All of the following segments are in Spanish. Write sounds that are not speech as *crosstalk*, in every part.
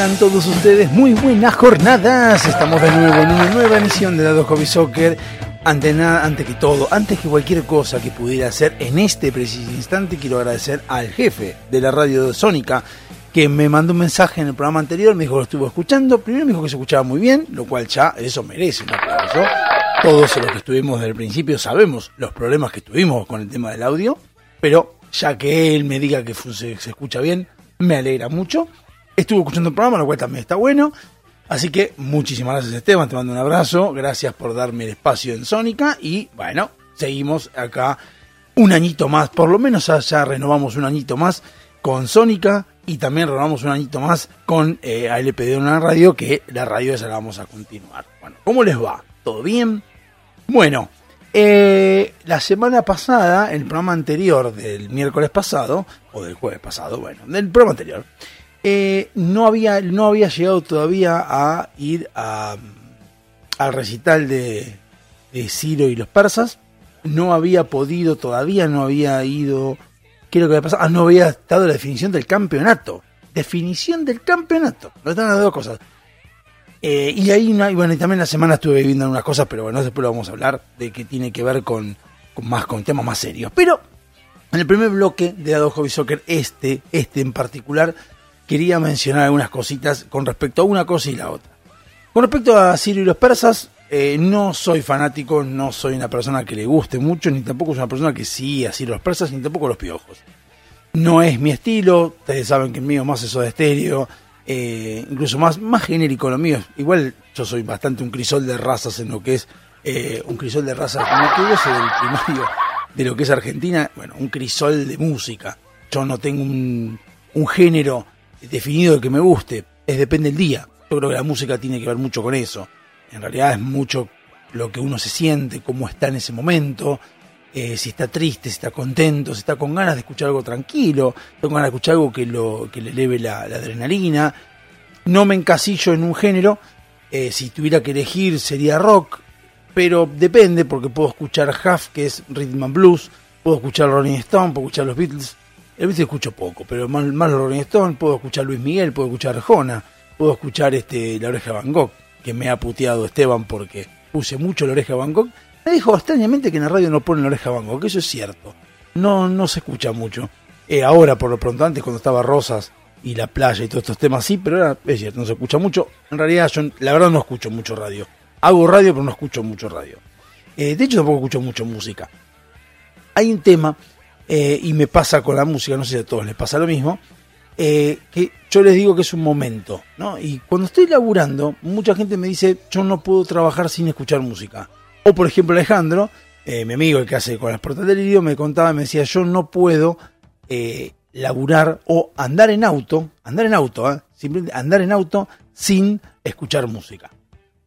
Tengan todos ustedes muy buenas jornadas. Estamos de nuevo en una nueva emisión de Dado Hobby Soccer. Ante nada, antes que todo, antes que cualquier cosa que pudiera hacer en este preciso instante, quiero agradecer al jefe de la radio de Sónica que me mandó un mensaje en el programa anterior, me dijo que lo estuvo escuchando. Primero me dijo que se escuchaba muy bien, lo cual ya eso merece un aplauso. Todos los que estuvimos desde el principio sabemos los problemas que tuvimos con el tema del audio, pero ya que él me diga que se escucha bien, me alegra mucho. Estuvo escuchando el programa, lo cual también está bueno. Así que muchísimas gracias Esteban, te mando un abrazo, gracias por darme el espacio en Sónica y bueno, seguimos acá un añito más, por lo menos ya, renovamos un añito más con Sónica y también renovamos un añito más con eh, ALP de una radio, que la radio esa la vamos a continuar. Bueno, ¿cómo les va? ¿Todo bien? Bueno, eh, la semana pasada, el programa anterior del miércoles pasado, o del jueves pasado, bueno, del programa anterior, eh, no, había, no había llegado todavía a ir a, al recital de, Ciro y los persas. No había podido, todavía no había ido. ¿Qué es lo que había pasado? Ah, no había dado la definición del campeonato. Definición del campeonato. No están las dos cosas. Eh, y ahí, bueno, y también la semana estuve viviendo unas cosas, pero bueno, después lo vamos a hablar de que tiene que ver con, con más con temas más serios. Pero en el primer bloque de Dado Hobby Soccer, este, este en particular, quería mencionar algunas cositas con respecto a una cosa y la otra. Con respecto a Sirio y los persas, eh, no soy fanático, no soy una persona que le guste mucho, ni tampoco soy una persona que sigue a Sirio y los persas, ni tampoco los piojos. No es mi estilo, ustedes saben que el mío es más eso de estéreo, eh, incluso más, más genérico lo mío. Igual yo soy bastante un crisol de razas en lo que es eh, un crisol de razas, como que yo soy del primario de lo que es Argentina, bueno, un crisol de música. Yo no tengo un género definido que me guste, es depende del día. Yo creo que la música tiene que ver mucho con eso. En realidad es mucho lo que uno se siente, cómo está en ese momento, eh, si está triste, si está contento, si está con ganas de escuchar algo tranquilo, tengo ganas de escuchar algo que, lo, que le eleve la, adrenalina. No me encasillo en un género, eh, si tuviera que elegir sería rock, pero depende porque puedo escuchar Huff, que es Rhythm and Blues, puedo escuchar Rolling Stone, puedo escuchar los Beatles, el Beatles escucho poco, pero más, más Rolling puedo escuchar Luis Miguel, puedo escuchar Arjona, puedo escuchar este La Oreja de Van Gogh, que me ha puteado Esteban porque puse mucho La Oreja Van Gogh. Me dijo extrañamente que en la radio no ponen La Oreja Van Gogh, eso es cierto. No, no se escucha mucho. Eh, ahora, por lo pronto, antes cuando estaba Rosas y la playa y todos estos temas, sí, pero es cierto, no se escucha mucho. En realidad, yo la verdad no escucho mucho radio. Hago radio, pero no escucho mucho radio. Eh, de hecho, tampoco escucho mucho música. Hay un tema, eh, y me pasa con la música, no sé si a todos les pasa lo mismo, eh, que yo les digo que es un momento, ¿no? Y cuando estoy laburando, mucha gente me dice, yo no puedo trabajar sin escuchar música. O por ejemplo Alejandro, eh, mi amigo el que hace con las puertas del idioma, me contaba, me decía, yo no puedo laburar o andar en auto, andar en auto, simplemente andar en auto sin escuchar música.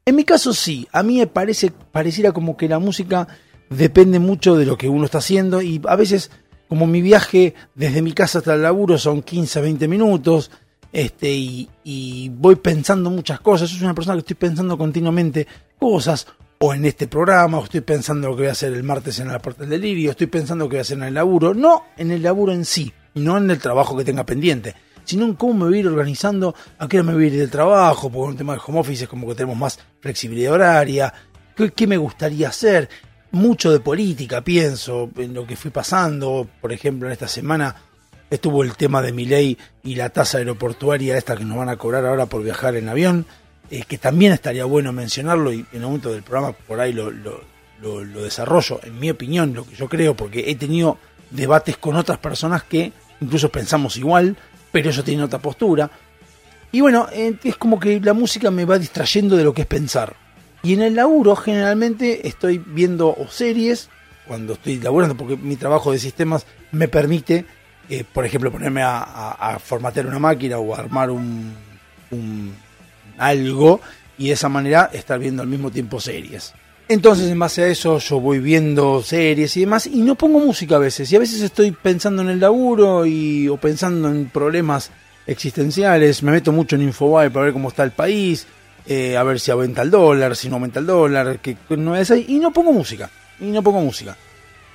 En mi caso sí, a mí me parece, pareciera como que la música depende mucho de lo que uno está haciendo y a veces como mi viaje desde mi casa hasta el laburo son 15, 20 minutos, este, y, voy pensando muchas cosas, soy una persona que estoy pensando continuamente cosas, o en este programa, o estoy pensando lo que voy a hacer el martes en la puerta del delirio, estoy pensando lo que voy a hacer en el laburo, no en el laburo en sí, no en el trabajo que tenga pendiente, sino en cómo me voy a ir organizando, a qué hora me voy a ir del trabajo, porque un tema de home office es como que tenemos más flexibilidad horaria, qué me gustaría hacer, mucho de política, pienso, en lo que fui pasando, por ejemplo, en esta semana estuvo el tema de mi ley y la tasa aeroportuaria esta que nos van a cobrar ahora por viajar en avión, eh, que también estaría bueno mencionarlo y en el momento del programa por ahí lo, lo, lo, lo desarrollo, en mi opinión, lo que yo creo, porque he tenido debates con otras personas que incluso pensamos igual, pero ellos tienen otra postura. Y bueno, eh, es como que la música me va distrayendo de lo que es pensar. Y en el laburo generalmente estoy viendo series cuando estoy laburando, porque mi trabajo de sistemas me permite, eh, por ejemplo, ponerme a, a, formatear una máquina o armar un, un, algo y de esa manera estar viendo al mismo tiempo series. Entonces, en base a eso, yo voy viendo series y demás, y no pongo música a veces. Y a veces estoy pensando en el laburo y, o pensando en problemas existenciales. Me meto mucho en Infobae para ver cómo está el país, eh, a ver si aumenta el dólar, si no aumenta el dólar, qué es hay. Y no pongo música. Y no pongo música.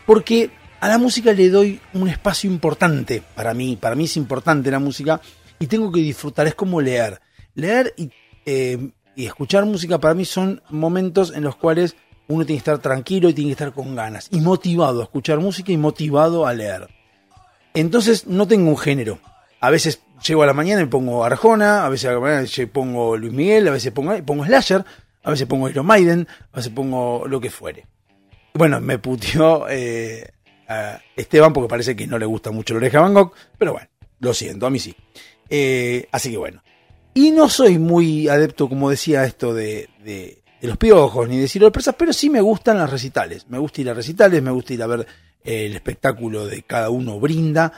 Porque a la música le doy un espacio importante para mí. Para mí es importante la música y tengo que disfrutar. Es como leer. Leer y eh, y escuchar música para mí son momentos en los cuales uno tiene que estar tranquilo y tiene que estar con ganas y motivado a escuchar música y motivado a leer. Entonces no tengo un género. A veces llego a la mañana y pongo Arjona, a veces a la mañana pongo Luis Miguel, a veces pongo, pongo Slasher, a veces pongo Iron Maiden, a veces pongo lo que fuere. Bueno, me putió eh, a Esteban porque parece que no le gusta mucho la oreja Van Gogh, pero bueno, lo siento, a mí sí. Eh, así que bueno, y no soy muy adepto, como decía, esto de, de, los piojos ni de Ciro Presas, pero sí me gustan las recitales. Me gusta ir a recitales, me gusta ir a ver eh, el espectáculo de cada uno brinda.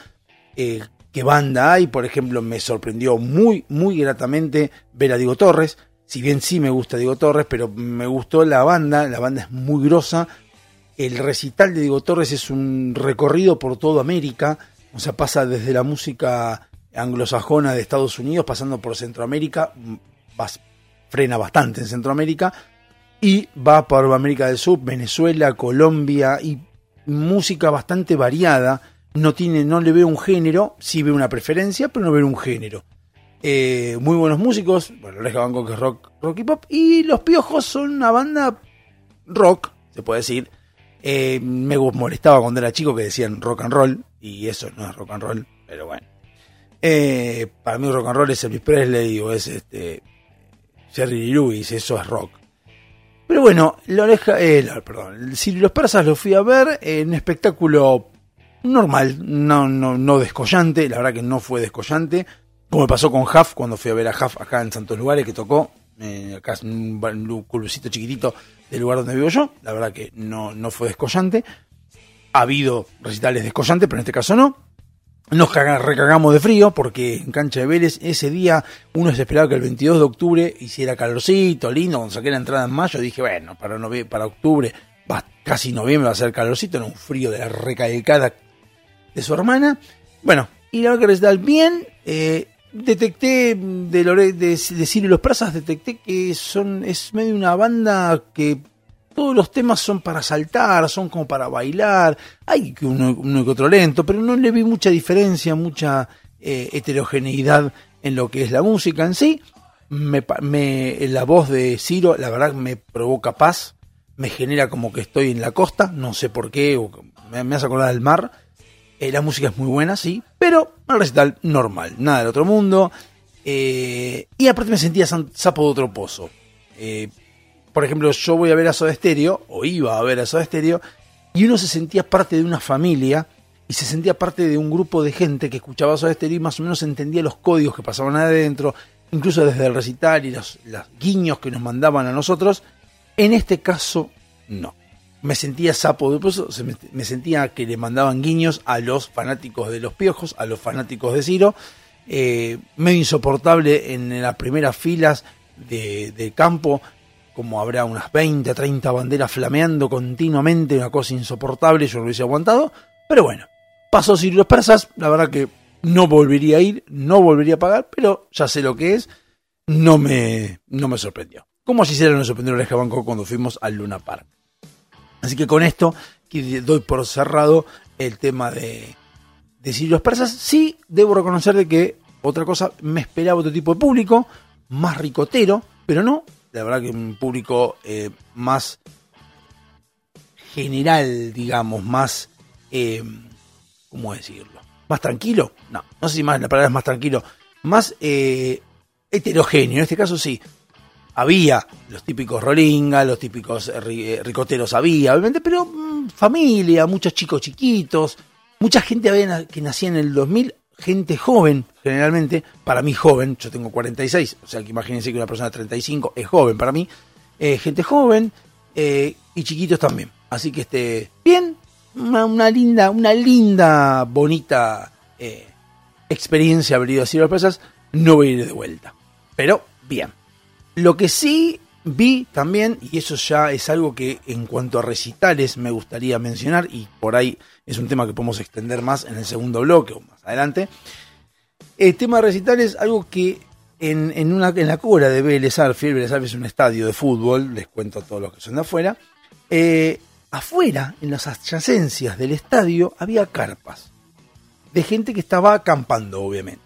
Eh, qué banda hay, por ejemplo, me sorprendió muy, muy gratamente ver a Diego Torres. Si bien sí me gusta Diego Torres, pero me gustó la banda, la banda es muy grosa. El recital de Diego Torres es un recorrido por toda América, o sea, pasa desde la música anglosajona de Estados Unidos, pasando por Centroamérica, frena bastante en Centroamérica, y va por América del Sur, Venezuela, Colombia, y música bastante variada. No, tiene, no le veo un género, sí veo una preferencia, pero no veo un género. Eh, muy buenos músicos, bueno, Oreja Banco que es rock, rock y pop, y Los Piojos son una banda rock, se puede decir. Eh, me molestaba cuando era chico que decían rock and roll, y eso no es rock and roll, pero bueno. Eh, para mí rock and roll es Elvis Presley o es este Jerry Lewis, eso es rock. Pero bueno, la oreja, perdón, si los persas lo fui a ver en un espectáculo normal, no, no, no descollante, la verdad que no fue descollante, como me pasó con Huff cuando fui a ver a Huff acá en Santos Lugares, que tocó, eh, acá en un clubcito chiquitito del lugar donde vivo yo, la verdad que no, no fue descollante. Ha habido recitales descollantes, pero en este caso no. Nos recagamos de frío porque en cancha de Vélez ese día uno se esperaba que el 22 de octubre hiciera calorcito, lindo, cuando saqué la entrada en mayo dije, bueno, para, para octubre, va, casi noviembre va a ser calorcito, en un frío de la recalcada de su hermana. Bueno, y la verdad que bien, eh, detecté de, de, de Ciro y los Prazas, detecté que son es medio una banda que todos los temas son para saltar, son como para bailar, hay uno, uno que otro lento, pero no le vi mucha diferencia, mucha eh, heterogeneidad en lo que es la música en sí. Me, la voz de Ciro, la verdad, me provoca paz, me genera como que estoy en la costa, no sé por qué, me, hace acordar del mar. Eh, la música es muy buena, sí, pero un recital normal, nada del otro mundo. Eh, y aparte me sentía sapo de otro pozo por ejemplo, yo voy a ver a Soda Stereo, o iba a ver a Soda Stereo, y uno se sentía parte de una familia y se sentía parte de un grupo de gente que escuchaba Soda Stereo y más o menos entendía los códigos que pasaban adentro, incluso desde el recital y los, guiños que nos mandaban a nosotros. En este caso, no. Me sentía sapo de me, sentía que le mandaban guiños a los fanáticos de los piojos, a los fanáticos de Ciro. Eh, medio insoportable en las primeras filas de, campo como habrá unas 20, 30 banderas flameando continuamente, una cosa insoportable, yo lo hubiese aguantado, pero bueno, pasó Sirio los Persas, la verdad que no volvería a ir, no volvería a pagar, pero ya sé lo que es, no me, no me sorprendió. Como si se nos sorprendió el Banco cuando fuimos al Luna Park. Así que con esto doy por cerrado el tema de, de Persas. Sí, debo reconocer de que otra cosa, me esperaba otro tipo de público, más ricotero, pero no, la verdad que un público eh, más general, digamos, más, eh, ¿cómo decirlo? Más tranquilo, no, no sé si más la palabra es más tranquilo, más eh, heterogéneo, en este caso sí. Había los típicos rolinga, los típicos ricoteros había, obviamente, pero mm, familia, muchos chicos chiquitos, mucha gente había, que nacía en el 2000 gente joven, generalmente, para mí joven, yo tengo 46, o sea que imagínense que una persona de 35 es joven para mí, eh, gente joven eh, y chiquitos también. Así que este, bien, una, linda, una linda, bonita eh, experiencia haber ido a Cielo Sorpresas. No voy a ir de vuelta. Pero bien. Lo que sí vi también, y eso ya es algo que en cuanto a recitales me gustaría mencionar, y por ahí es un tema que podemos extender más en el segundo bloque o más adelante. El tema de recitales, algo que en, en, una, en la cura de Vélez Arfield, Vélez es un estadio de fútbol, les cuento a todos los que son de afuera, eh, afuera, en las adyacencias del estadio, había carpas de gente que estaba acampando, obviamente.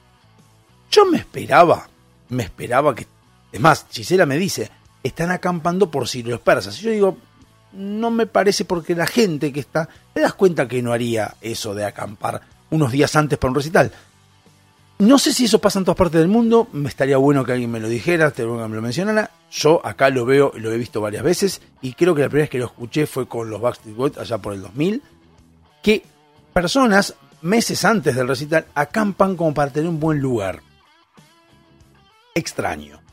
Yo me esperaba, me esperaba que... Es más, Gisela me dice, están acampando por si los persas. Y yo digo, no me parece porque la gente que está... Te das cuenta que no haría eso de acampar unos días antes para un recital. No sé si eso pasa en todas partes del mundo, me estaría bueno que alguien me lo dijera, estaría bueno que me lo mencionara. Yo acá lo veo, lo he visto varias veces y creo que la primera vez que lo escuché fue con los Backstreet Boys allá por el 2000, que personas meses antes del recital acampan como para tener un buen lugar. Extraño.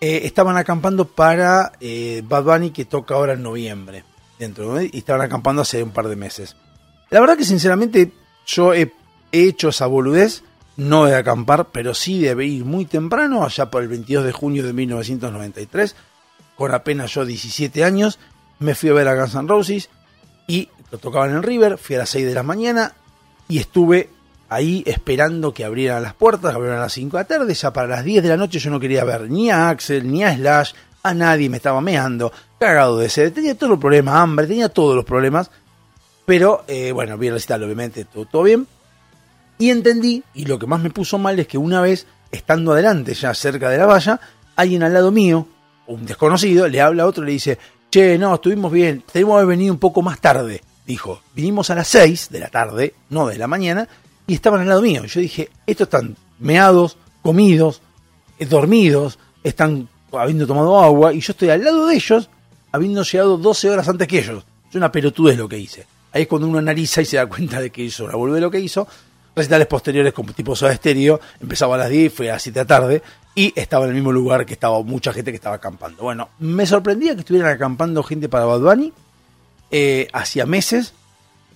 Eh, estaban acampando para eh, Bad Bunny que toca ahora en noviembre, dentro y estaban acampando hace un par de meses. La verdad que sinceramente yo he hecho esa boludez no de acampar, pero sí de ir muy temprano, allá por el 22 de junio de 1993, con apenas yo 17 años, me fui a ver a Guns N' Roses y lo tocaban en River, fui a las 6 de la mañana y estuve ahí esperando que abrieran las puertas, abrieran a las 5 de la tarde, ya para las 10 de la noche yo no quería ver ni a Axel, ni a Slash, a nadie, me estaba meando, cagado de sed, tenía todos los problemas, hambre, tenía todos los problemas, pero eh, bueno, vi el recital, obviamente, todo, todo bien, y entendí, y lo que más me puso mal es que una vez, estando adelante, ya cerca de la valla, alguien al lado mío, un desconocido, le habla a otro y le dice, che, no, estuvimos bien, tenemos que haber venido un poco más tarde. Dijo, vinimos a las 6 de la tarde, no de la mañana, y estaban al lado mío. Yo dije, estos están meados, comidos, eh, dormidos, están habiendo tomado agua, y yo estoy al lado de ellos, habiendo llegado 12 horas antes que ellos. Es una pelotudez lo que hice. Ahí es cuando uno analiza y se da cuenta de que hizo la de lo que hizo, recitales posteriores como tipo Soda Estéreo, empezaba a las 10, fue a las 7 de la tarde, y estaba en el mismo lugar que estaba mucha gente que estaba acampando. Bueno, me sorprendía que estuvieran acampando gente para Bad Bunny, eh, hacía meses,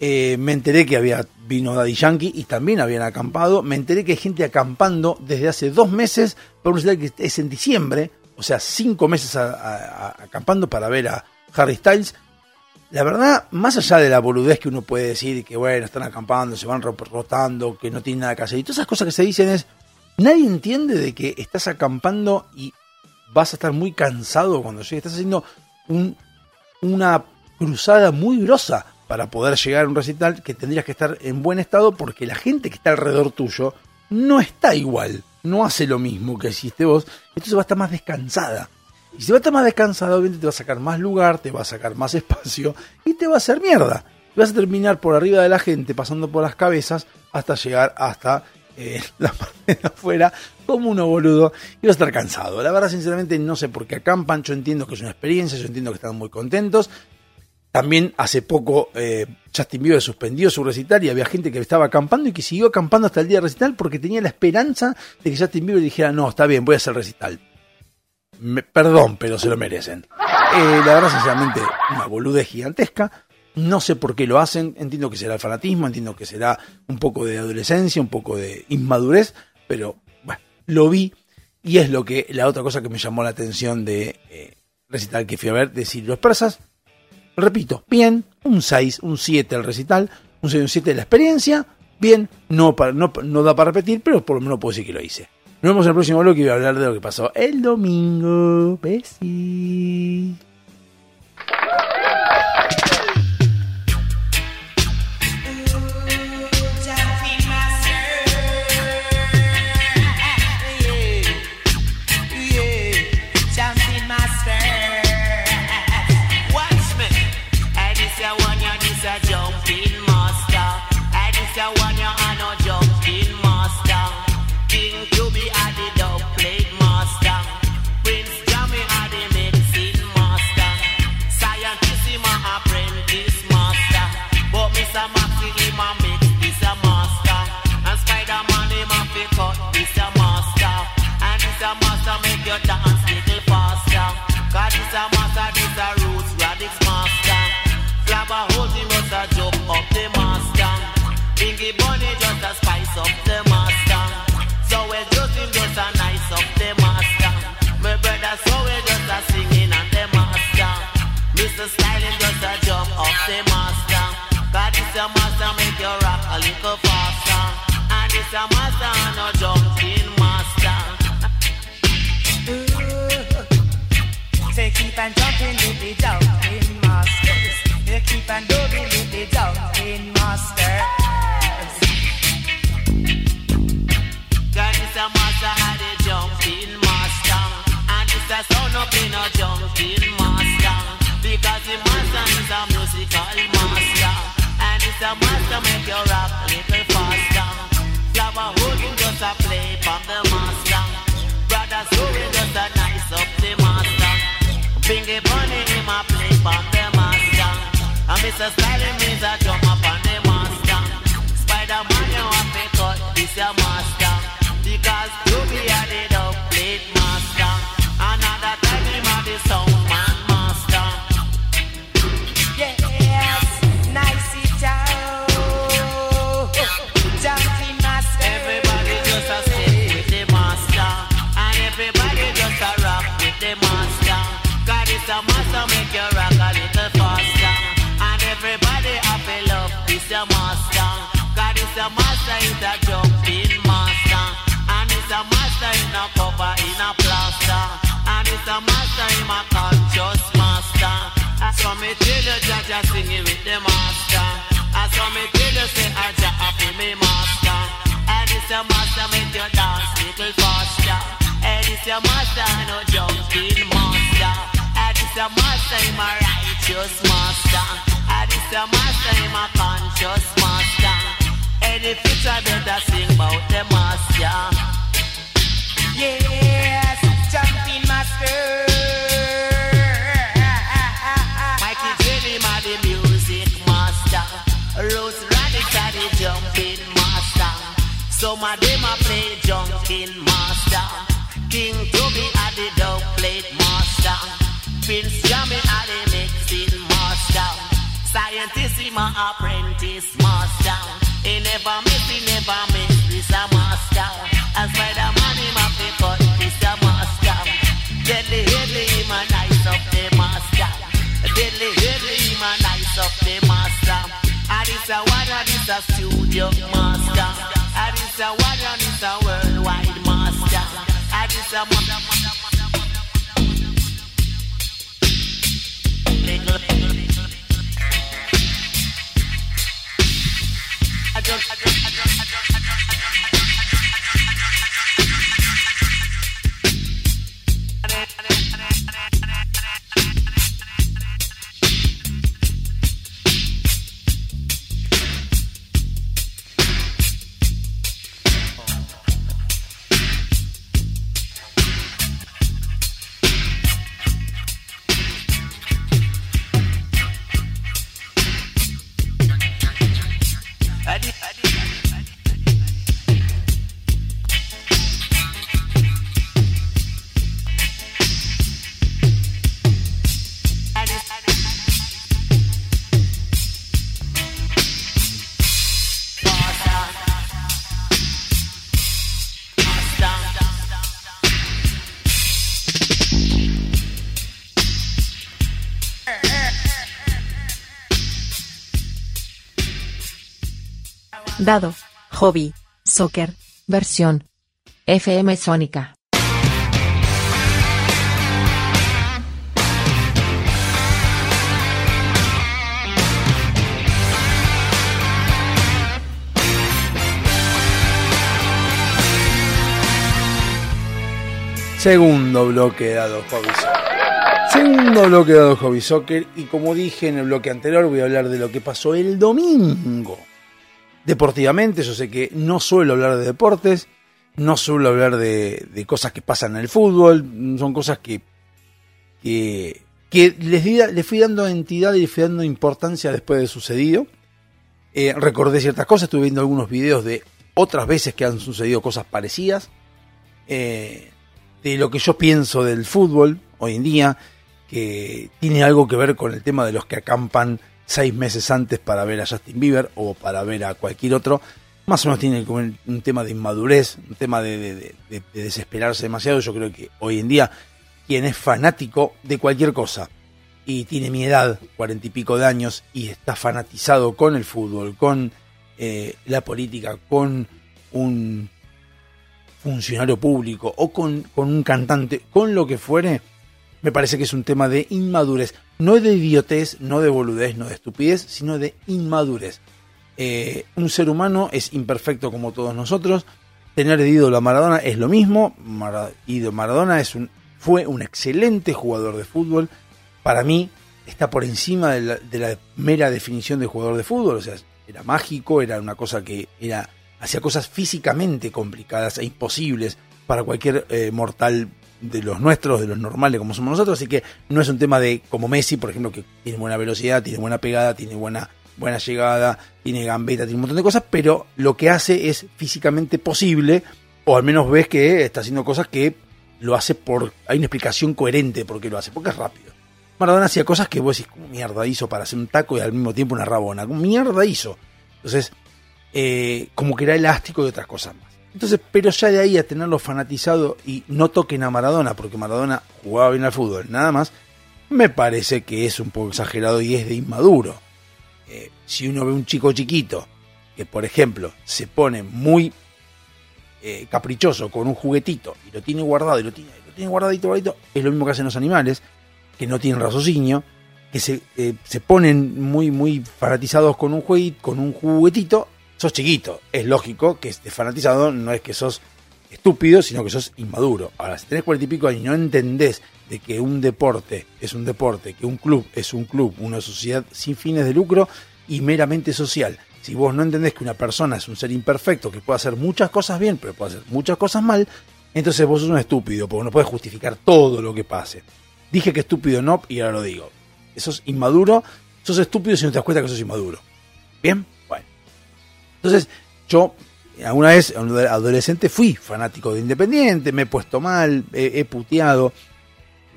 eh, me enteré que había vino Daddy Yankee y también habían acampado, me enteré que hay gente acampando desde hace dos meses para un que es en diciembre, o sea, cinco meses acampando para ver a Harry Styles, la verdad, más allá de la boludez que uno puede decir, que bueno, están acampando, se van rotando, que no tienen nada que hacer, y todas esas cosas que se dicen es, nadie entiende de que estás acampando y vas a estar muy cansado cuando llegues, estás haciendo un, una cruzada muy grosa para poder llegar a un recital que tendrías que estar en buen estado porque la gente que está alrededor tuyo no está igual, no hace lo mismo que hiciste vos, entonces va a estar más descansada. Y si va a estar más descansado, obviamente te va a sacar más lugar, te va a sacar más *laughs* espacio y te va a hacer mierda. Vas a terminar por arriba de la gente, pasando por las cabezas, hasta llegar hasta eh, *laughs* la parte de afuera como uno boludo y vas a estar cansado. La verdad, sinceramente, no sé por qué acampan. Yo entiendo que es una experiencia, yo entiendo que están muy contentos. También hace poco eh, Justin Bieber suspendió su recital y había gente que estaba acampando y que siguió acampando hasta el día del recital porque tenía la esperanza de que Justin Bieber dijera, no, está bien, voy a hacer recital me, perdón, pero se lo merecen. Eh, la verdad, sinceramente, una boludez gigantesca. No sé por qué lo hacen. Entiendo que será el fanatismo, entiendo que será un poco de adolescencia, un poco de inmadurez, pero bueno, lo vi y es lo que la otra cosa que me llamó la atención de eh, recital que fui a ver, decir los persas. Repito, bien, un 6, un 7 el recital, un 6, un 7 de la experiencia. Bien, no, para, no, no da para repetir, pero por lo menos puedo decir que lo hice. Nos vemos en el próximo bloque y voy a hablar de lo que pasó el domingo. Besi. On jumping with the jumping masters. You keep on doing with the jumping masters. God is a master and the jumping master. And it's a up in a from the master. And Mr. Styling means a jump up on the master. Spider-Man you have to cut this your master. Because you be a the dub master. Another time him the sound me tell you, Jaja singing with the master. So me tell you, say, Aja happy me master. And it's your master make you dance little faster. And it's your master no jumping master. And it's your master in my righteous master. And it's your master in my conscious master. And if you try better sing about the master. Yes, Some of them a play jumping master. King Toby a the dub plate master. Prince Jammy a the mixing master. Scientist him a apprentice master. He never miss, he never miss. This a master. And Spider-Man him a pick cut. This a master. Deadly, deadly him a nice up the master. Deadly, deadly him a nice up the master. And it's a one and it's a studio master a warrior, this a worldwide master. I this a just, I just, I just, I I. Hobby. Soccer. Versión. FM Sónica. Segundo bloque dado Hobby Soccer. Segundo bloque dado Hobby Soccer. Y como dije en el bloque anterior, voy a hablar de lo que pasó el domingo. Deportivamente, yo sé que no suelo hablar de deportes, no suelo hablar de, cosas que pasan en el fútbol, son cosas que, que, que les, di- les fui dando entidad y les fui dando importancia después de sucedido. Eh, recordé ciertas cosas, estuve viendo algunos videos de otras veces que han sucedido cosas parecidas. Eh, de lo que yo pienso del fútbol hoy en día, que tiene algo que ver con el tema de los que acampan seis meses antes para ver a Justin Bieber o para ver a cualquier otro, más o menos tiene como un tema de inmadurez, un tema de desesperarse demasiado. Yo creo que hoy en día quien es fanático de cualquier cosa y tiene mi edad, cuarenta y pico de años, y está fanatizado con el fútbol, con eh, la política, con un funcionario público o con, con un cantante, con lo que fuere, me parece que es un tema de inmadurez. No de idiotez, no de boludez, no de estupidez, sino de inmadurez. Eh, un ser humano es imperfecto como todos nosotros. Tener de ídolo a Maradona es lo mismo. Maradona es un, fue un excelente jugador de fútbol. Para mí está por encima de la, de la mera definición de jugador de fútbol. O sea, era mágico, era una cosa que era hacía cosas físicamente complicadas e imposibles para cualquier eh, mortal de los nuestros, de los normales como somos nosotros, así que no es un tema de como Messi, por ejemplo, que tiene buena velocidad, tiene buena pegada, tiene buena buena llegada, tiene gambeta, tiene un montón de cosas, pero lo que hace es físicamente posible, o al menos ves que está haciendo cosas que lo hace por hay una explicación coherente por qué lo hace, porque es rápido. Maradona hacía cosas que vos decís, ¿cómo mierda hizo para hacer un taco y al mismo tiempo una rabona? ¿Cómo mierda hizo? Entonces, eh, como que era elástico y otras cosas más. Entonces, pero ya de ahí a tenerlo fanatizado y no toquen a Maradona, porque Maradona jugaba bien al fútbol, nada más, me parece que es un poco exagerado y es de inmaduro. Eh, si uno ve un chico chiquito que, por ejemplo, se pone muy eh, caprichoso con un juguetito y lo tiene guardado y lo tiene, guardadito, guardadito, es lo mismo que hacen los animales, que no tienen raciocinio, que se, eh, se ponen muy, muy fanatizados con un jueguito, con un juguetito, sos chiquito. Es lógico que estés fanatizado, no es que sos estúpido, sino que sos inmaduro. Ahora, si tenés cuarenta y pico y no entendés de que un deporte es un deporte, que un club es un club, una sociedad sin fines de lucro y meramente social. Si vos no entendés que una persona es un ser imperfecto, que puede hacer muchas cosas bien, pero puede hacer muchas cosas mal, entonces vos sos un estúpido, porque no puedes justificar todo lo que pase. Dije que estúpido no, y ahora lo digo. Sos inmaduro, sos estúpido si no te das cuenta que sos inmaduro. ¿Bien? Entonces, yo alguna vez, adolescente, fui fanático de Independiente, me he puesto mal, he, he puteado.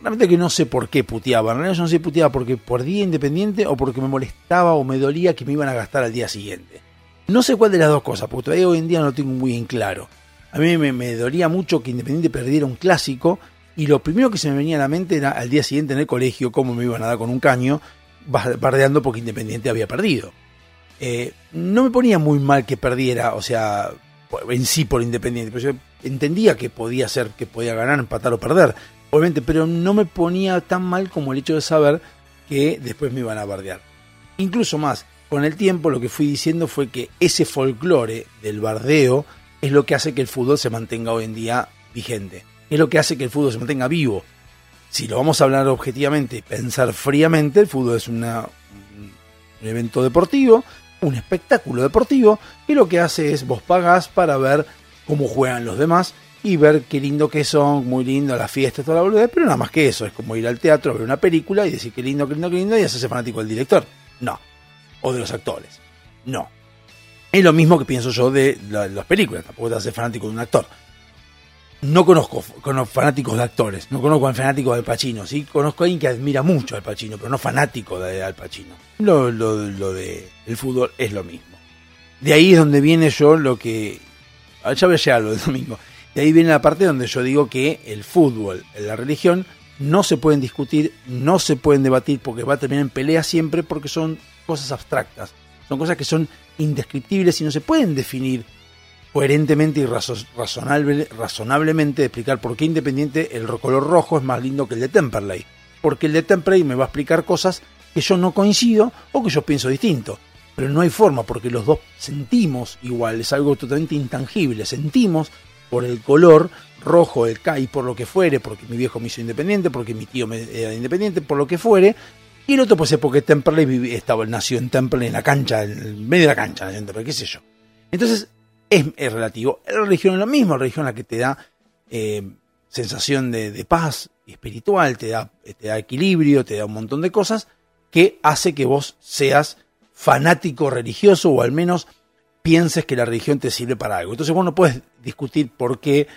Realmente que no sé por qué puteaba. En realidad yo no sé puteaba porque por día Independiente o porque me molestaba o me dolía que me iban a gastar al día siguiente. No sé cuál de las dos cosas, porque todavía hoy en día no lo tengo muy en claro. A mí me, me dolía mucho que Independiente perdiera un clásico y lo primero que se me venía a la mente era al día siguiente en el colegio cómo me iban a dar con un caño ba- bardeando porque Independiente había perdido. Eh, no me ponía muy mal que perdiera, o sea, en sí por Independiente, pero yo entendía que podía ser, que podía ganar, empatar o perder, obviamente, pero no me ponía tan mal como el hecho de saber que después me iban a bardear. Incluso más, con el tiempo lo que fui diciendo fue que ese folclore del bardeo es lo que hace que el fútbol se mantenga hoy en día vigente, es lo que hace que el fútbol se mantenga vivo. Si lo vamos a hablar objetivamente, pensar fríamente, el fútbol es un evento deportivo, un espectáculo deportivo, que lo que hace es vos pagás para ver cómo juegan los demás y ver qué lindo que son, muy lindo la fiesta, toda la boludez, pero nada más que eso, es como ir al teatro, ver una película y decir qué lindo, qué lindo, qué lindo y hacerse fanático del director. No. O de los actores. No. Es lo mismo que pienso yo de la- las películas, tampoco te haces fanático de un actor. No conozco, conozco fanáticos de actores, no conozco a fanáticos de Al Pacino, sí conozco a alguien que admira mucho Al Pacino, pero no fanático de Al Pacino. Lo, lo, lo de el fútbol es lo mismo. De ahí es donde viene yo lo que... ah, Ya voy a lo del domingo. De ahí viene la parte donde yo digo que el fútbol, la religión, no se pueden discutir, no se pueden debatir porque va a terminar en pelea siempre porque son cosas abstractas. Son cosas que son indescriptibles y no se pueden definir coherentemente y razo- razonable- razonablemente explicar por qué Independiente el color rojo es más lindo que el de Temperley. Porque el de Temperley me va a explicar cosas que yo no coincido o que yo pienso distinto. Pero no hay forma porque los dos sentimos igual, es algo totalmente intangible. Sentimos por el color rojo, el CAI, por lo que fuere, porque mi viejo me hizo independiente, porque mi tío me era independiente, por lo que fuere. Y el otro puede ser porque Temperley estaba, nació en Temperley, en la cancha, en medio de la cancha, qué sé yo. Entonces, es, es relativo. La religión es lo mismo, la religión es la que te da eh, sensación de, paz espiritual, te da, te da equilibrio, te da un montón de cosas que hace que vos seas fanático religioso o al menos pienses que la religión te sirve para algo. Entonces vos no puedes discutir por qué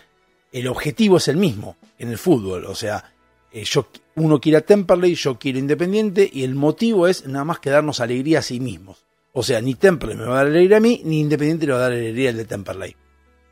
el objetivo es el mismo en el fútbol. O sea, eh, yo, uno quiere a Temperley, yo quiero Independiente, y el motivo es nada más que darnos alegría a sí mismos. O sea, ni Temperley me va a dar alegría a mí, ni Independiente le va a dar alegría al de Temperley.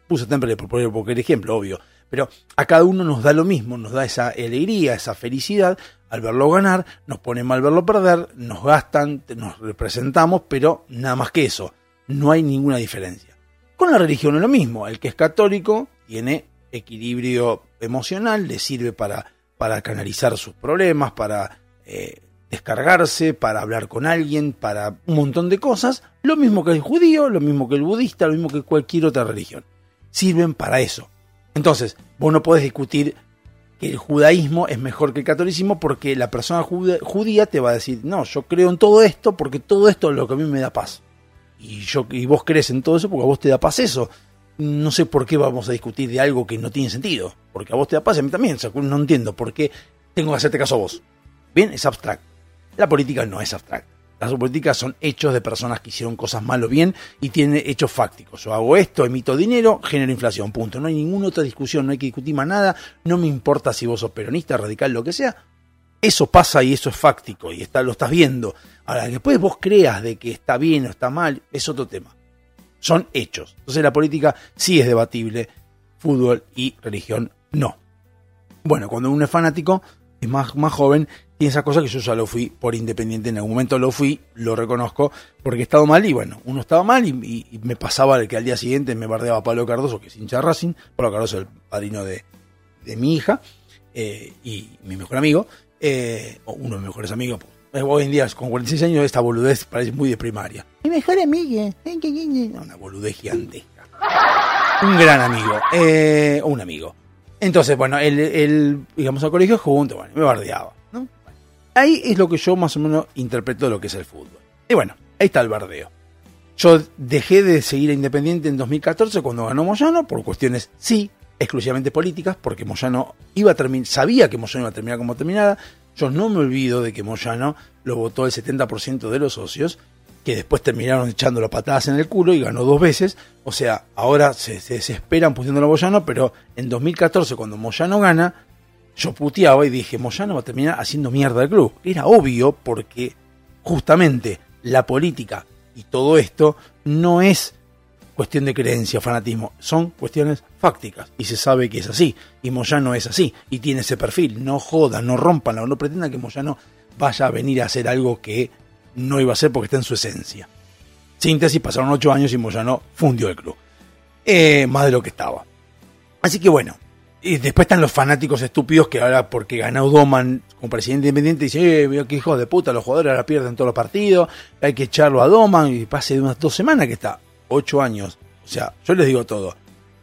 Puse Temperley por poner cualquier ejemplo, obvio. Pero a cada uno nos da lo mismo, nos da esa alegría, esa felicidad al verlo ganar, nos pone mal verlo perder, nos gastan, nos representamos, pero nada más que eso, no hay ninguna diferencia. Con la religión es lo mismo, el que es católico tiene equilibrio emocional, le sirve para, para canalizar sus problemas, para eh, descargarse, para hablar con alguien, para un montón de cosas, lo mismo que el judío, lo mismo que el budista, lo mismo que cualquier otra religión. Sirven para eso. Entonces, vos no podés discutir que el judaísmo es mejor que el catolicismo porque la persona judía te va a decir, no, yo creo en todo esto porque todo esto es lo que a mí me da paz. Y, yo, y vos crees en todo eso porque a vos te da paz eso. No sé por qué vamos a discutir de algo que no tiene sentido. Porque a vos te da paz y a mí también. no entiendo por qué tengo que hacerte caso a vos. Bien, es abstracto. La política no es abstracta. Las políticas son hechos de personas que hicieron cosas mal o bien y tienen hechos fácticos. Yo hago esto, emito dinero, genero inflación, punto. No hay ninguna otra discusión, no hay que discutir más nada. No me importa si vos sos peronista, radical, lo que sea. Eso pasa y eso es fáctico y está, lo estás viendo. Ahora, después vos creas de que está bien o está mal, es otro tema. Son hechos. Entonces la política sí es debatible, fútbol y religión no. Bueno, cuando uno es fanático, es más, más joven, y esa cosa que yo ya lo fui por independiente, en algún momento lo fui, lo reconozco, porque he estado mal y bueno, uno estaba mal y, me pasaba el que al día siguiente me bardeaba Pablo Cardoso, que es hincha Racing, Pablo Cardoso es el padrino de, mi hija eh, y mi mejor amigo, eh, o uno de mis mejores amigos. Pues, hoy en día, con 46 años, esta boludez parece muy de primaria. Mi mejor amiga, una boludez gigantesca. Un gran amigo, eh, un amigo. Entonces, bueno, él, digamos, al colegio junto, bueno, me bardeaba. Ahí es lo que yo más o menos interpreto lo que es el fútbol. Y bueno, ahí está el bardeo. Yo dejé de seguir a Independiente en 2014 cuando ganó Moyano, por cuestiones, sí, exclusivamente políticas, porque Moyano iba a terminar, sabía que Moyano iba a terminar como terminada. Yo no me olvido de que Moyano lo votó el 70% de los socios, que después terminaron echando las patadas en el culo y ganó dos veces. O sea, ahora se, se desesperan poniéndolo a Moyano, pero en 2014, cuando Moyano gana, yo puteaba y dije, Moyano va a terminar haciendo mierda al club. Era obvio porque justamente la política y todo esto no es cuestión de creencia, fanatismo, son cuestiones fácticas y se sabe que es así. Y Moyano es así y tiene ese perfil. No jodan, no rompan, no pretendan que Moyano vaya a venir a hacer algo que no iba a hacer porque está en su esencia. Síntesis, pasaron ocho años y Moyano fundió el club. Eh, más de lo que estaba. Así que bueno, y después están los fanáticos estúpidos que ahora, porque ganó Doman como presidente independiente, dicen, eh, qué hijos de puta, los jugadores ahora pierden todos los partidos, hay que echarlo a Doman, y pase de unas dos semanas que está, ocho años. O sea, yo les digo todo,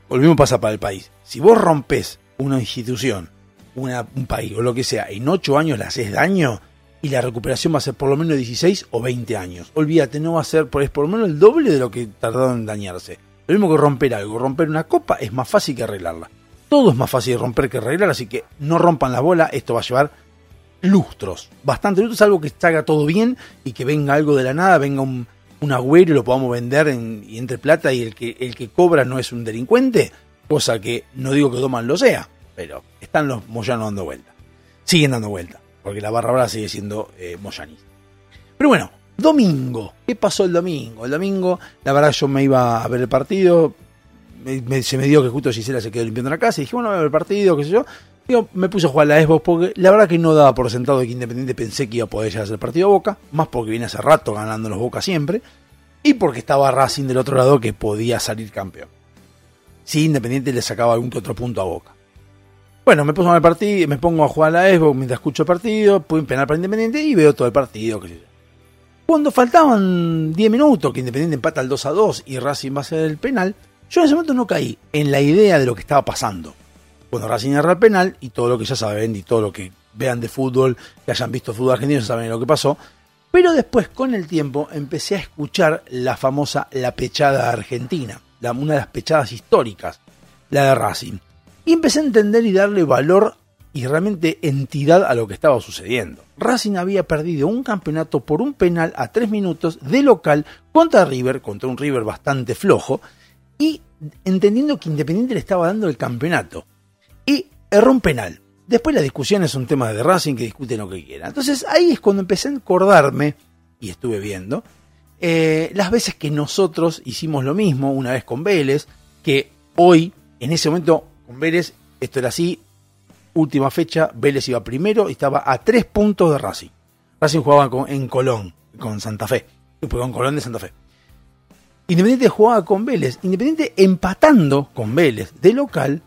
lo mismo para el país. Si vos rompes una institución, una, un país o lo que sea, en ocho años le haces daño, y la recuperación va a ser por lo menos 16 o 20 años. Olvídate, no va a ser por, es por lo menos el doble de lo que tardaron en dañarse. Lo mismo que romper algo, romper una copa es más fácil que arreglarla todo es más fácil de romper que arreglar, así que no rompan la bola, esto va a llevar lustros, bastante lustros, algo que salga todo bien y que venga algo de la nada, venga un, un agüero y lo podamos vender en, y entre plata y el que, el que cobra no es un delincuente, cosa que no digo que Doman lo sea, pero están los Moyanos dando vuelta, siguen dando vuelta, porque la barra brava sigue siendo eh, moyanista. Pero bueno, domingo, ¿qué pasó el domingo? El domingo, la verdad yo me iba a ver el partido, se me dio que justo Gisela se quedó limpiando la casa y dije, bueno, a ver el partido, qué sé yo. Digo, me puse a jugar a la Xbox porque la verdad que no daba por sentado que Independiente pensé que iba a poder llegar a hacer el partido a Boca, más porque viene hace rato ganando los Boca siempre, y porque estaba Racing del otro lado que podía salir campeón. Si Independiente le sacaba algún que otro punto a Boca. Bueno, me, pongo el partido, me pongo a jugar a la Xbox mientras escucho el partido, puedo penal para Independiente y veo todo el partido, qué sé yo. Cuando faltaban 10 minutos, que Independiente empata al 2 a 2 y Racing va a hacer el penal, yo en ese momento no caí en la idea de lo que estaba pasando. Cuando Racing erra el penal y todo lo que ya saben y todo lo que vean de fútbol, que hayan visto fútbol argentino, saben lo que pasó. Pero después, con el tiempo, empecé a escuchar la famosa La Pechada Argentina, la, una de las pechadas históricas, la de Racing. Y empecé a entender y darle valor y realmente entidad a lo que estaba sucediendo. Racing había perdido un campeonato por un penal a tres minutos de local contra River, contra un River bastante flojo, y entendiendo que Independiente le estaba dando el campeonato. Y erró un penal. Después la discusión es un tema de Racing que discuten lo que quieran. Entonces ahí es cuando empecé a acordarme, y estuve viendo, eh, las veces que nosotros hicimos lo mismo, una vez con Vélez, que hoy, en ese momento, con Vélez, esto era así, última fecha, Vélez iba primero y estaba a tres puntos de Racing. Racing jugaba con- en Colón, con Santa Fe, con Colón de Santa Fe. Independiente jugaba con Vélez, Independiente empatando con Vélez de local,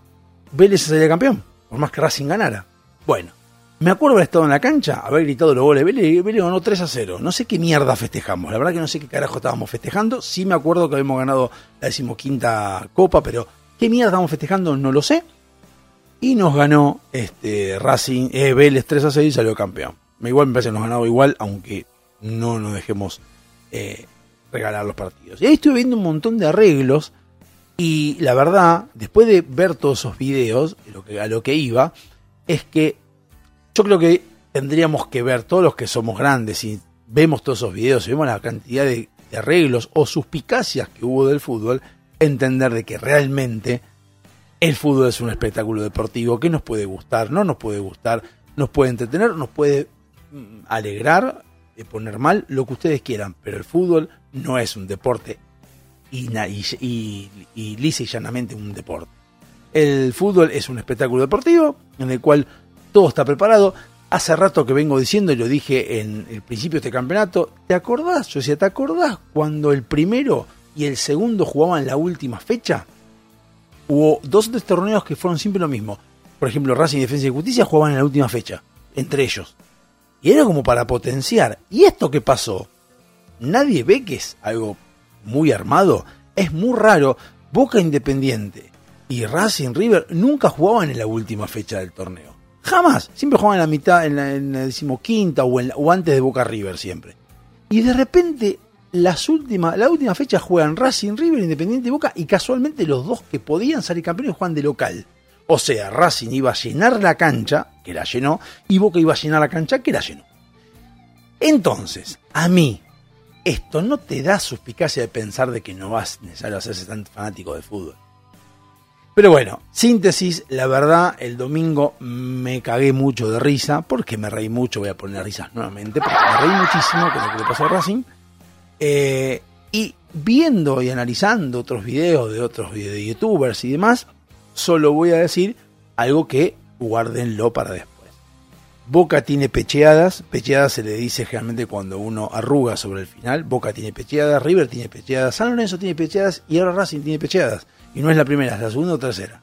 Vélez salía campeón, por más que Racing ganara. Bueno, me acuerdo haber estado en la cancha, haber gritado los goles de Vélez, y Vélez ganó 3 a 0. No sé qué mierda festejamos, la verdad que no sé qué carajo estábamos festejando. Sí me acuerdo que habíamos ganado la decimoquinta copa, pero qué mierda estábamos festejando no lo sé. Y nos ganó este Racing, eh, Vélez 3 a 6 y salió campeón. Igual me parece que nos ganado igual, aunque no nos dejemos eh, regalar los partidos. Y ahí estuve viendo un montón de arreglos y la verdad, después de ver todos esos videos, lo que, a lo que iba, es que yo creo que tendríamos que ver todos los que somos grandes y vemos todos esos videos y vemos la cantidad de, arreglos o suspicacias que hubo del fútbol, entender de que realmente el fútbol es un espectáculo deportivo que nos puede gustar, no nos puede gustar, nos puede entretener, nos puede mm, alegrar, de poner mal, lo que ustedes quieran, pero el fútbol no es un deporte y, y, y- y lisa y llanamente un deporte. El fútbol es un espectáculo deportivo en el cual todo está preparado. Hace rato que vengo diciendo, y lo dije en el principio de este campeonato, ¿te acordás? Yo decía, ¿te acordás cuando el primero y el segundo jugaban la última fecha? Hubo dos o tres torneos que fueron siempre lo mismo. Por ejemplo, Racing Defensa y Justicia jugaban en la última fecha, entre ellos. Y era como para potenciar. ¿Y esto qué pasó? Nadie ve que es algo muy armado. Es muy raro. Boca Independiente y Racing River nunca jugaban en la última fecha del torneo. Jamás. Siempre jugaban en la mitad, en la, decimoquinta o antes de Boca River siempre. Y de repente, las últimas, la última fecha juegan Racing River, Independiente y Boca, y casualmente los dos que podían salir campeones juegan de local. O sea, Racing iba a llenar la cancha, que la llenó, y Boca iba a llenar la cancha, que la llenó. Entonces, a mí, esto no te da suspicacia de pensar de que no vas necesario hacerse tan fanático de fútbol. Pero bueno, síntesis, la verdad, el domingo me cagué mucho de risa, porque me reí mucho, voy a poner risas nuevamente, porque me reí muchísimo con lo que le pasó a Racing. Eh, y viendo y analizando otros videos de otros video- de youtubers y demás, solo voy a decir algo que guárdenlo para después. Boca tiene pecheadas, pecheadas se le dice generalmente cuando uno arruga sobre el final, Boca tiene pecheadas, River tiene pecheadas, San Lorenzo tiene pecheadas y ahora Racing tiene pecheadas. Y no es la primera, es la segunda o tercera.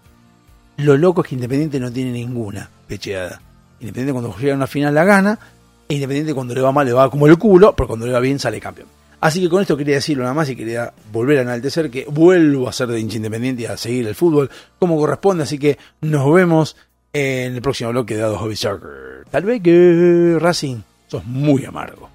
Lo loco es que Independiente no tiene ninguna pecheada. Independiente cuando llega a una final la gana, e Independiente cuando le va mal le va como el culo, pero cuando le va bien sale campeón. Así que con esto quería decirlo nada más y quería volver a enaltecer que vuelvo a ser de hincha independiente y a seguir el fútbol como corresponde. Así que nos vemos en el próximo bloque de Hobby Soccer. Tal vez que Racing sos muy amargo.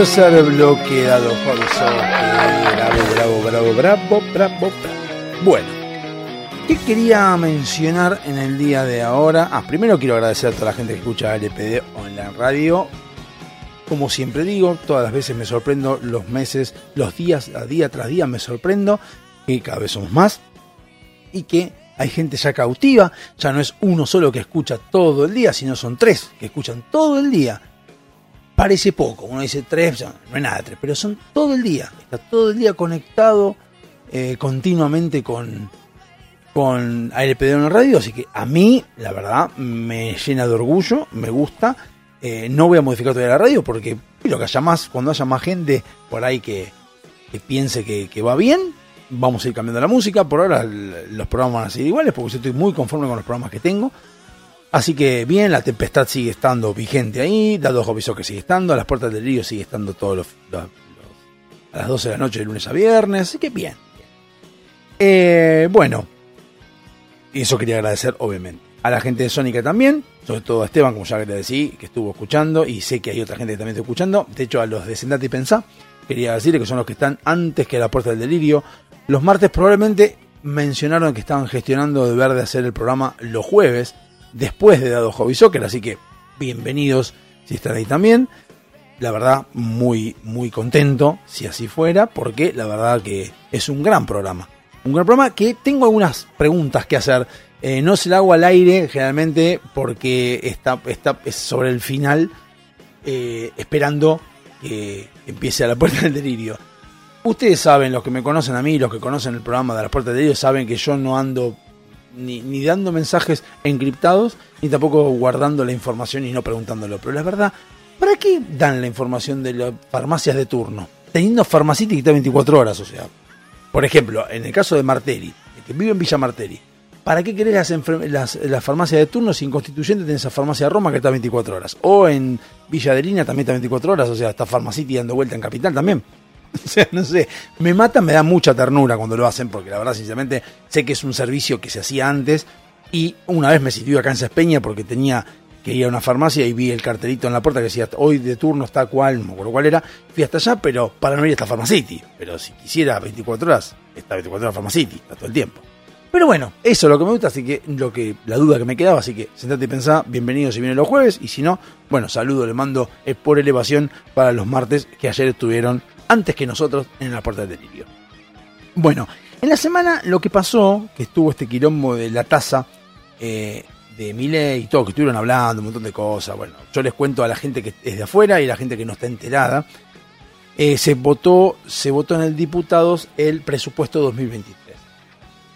Tercer bloque dado Jorge. Bravo, bravo, bravo, bravo, bravo, bravo. Bueno, ¿qué quería mencionar en el día de ahora? Ah, primero quiero agradecer a toda la gente que escucha LPD Online Radio. Como siempre digo, todas las veces me sorprendo, los meses, los días, día tras día me sorprendo, que cada vez somos más y que hay gente ya cautiva, ya no es uno solo que escucha todo el día, sino son tres que escuchan todo el día. Parece poco, uno dice tres, no es nada tres, pero son todo el día, está todo el día conectado eh, continuamente con, con ALPD en la radio, así que a mí, la verdad, me llena de orgullo, me gusta. Eh, no voy a modificar todavía la radio porque lo que haya más, cuando haya más gente por ahí que, que piense que, va bien, vamos a ir cambiando la música. Por ahora los programas van a seguir iguales porque estoy muy conforme con los programas que tengo. Así que bien, la tempestad sigue estando vigente ahí, Dados Hobbies que sigue estando, las puertas del río sigue estando todos los, a las 12 de la noche de lunes a viernes, así que bien. Eh, bueno, y eso quería agradecer obviamente. A la gente de Sónica también, sobre todo a Esteban, como ya agradecí, que estuvo escuchando, y sé que hay otra gente que también está escuchando. De hecho, a los de Sentate y Pensá, quería decirle que son los que están antes que la Puerta del Delirio. Los martes probablemente mencionaron que estaban gestionando de ver de hacer el programa los jueves, después de Dado Hobby Soccer, así que bienvenidos si están ahí también. La verdad, muy, muy contento si así fuera, porque la verdad que es un gran programa. Un gran programa que tengo algunas preguntas que hacer. Eh, no se la hago al aire generalmente porque está, está es sobre el final, eh, esperando que empiece a la puerta del delirio. Ustedes saben, los que me conocen a mí, los que conocen el programa de las puertas del delirio, saben que yo no ando ni, ni dando mensajes encriptados, ni tampoco guardando la información y no preguntándolo. Pero la verdad, ¿para qué dan la información de las farmacias de turno? Teniendo Farmacity que está 24 horas, o sea. Por ejemplo, en el caso de Martelli, el que vive en Villa Martelli, ¿para qué querés las, las, las farmacias de turno si en Constituyente tenés a Farmacia de Roma que está 24 horas? O en Villa de Línea también está 24 horas, o sea, está Farmacity dando vuelta en Capital también. *laughs* O sea, no sé, me mata, me da mucha ternura cuando lo hacen, porque la verdad, sinceramente, sé que es un servicio que se hacía antes y una vez me sirvió acá en Saspeña porque tenía que ir a una farmacia y vi el cartelito en la puerta que decía hoy de turno está cual, no me acuerdo cuál era, fui hasta allá, pero para no ir hasta Pharmacity, pero si quisiera 24 horas, está 24 horas Pharmacity, está todo el tiempo. Pero bueno, eso es lo que me gusta, así que lo que la duda que me quedaba, así que sentate y pensá, bienvenido si vienen los jueves, y si no, bueno, saludo, le mando eh, por elevación para los martes que ayer estuvieron antes que nosotros en la puerta del delirio. Bueno, en la semana lo que pasó, que estuvo este quilombo de la taza eh, de Milei y todo, que estuvieron hablando un montón de cosas, bueno, yo les cuento a la gente que es de afuera y a la gente que no está enterada, eh, se votó se votó en el diputados el presupuesto 2023.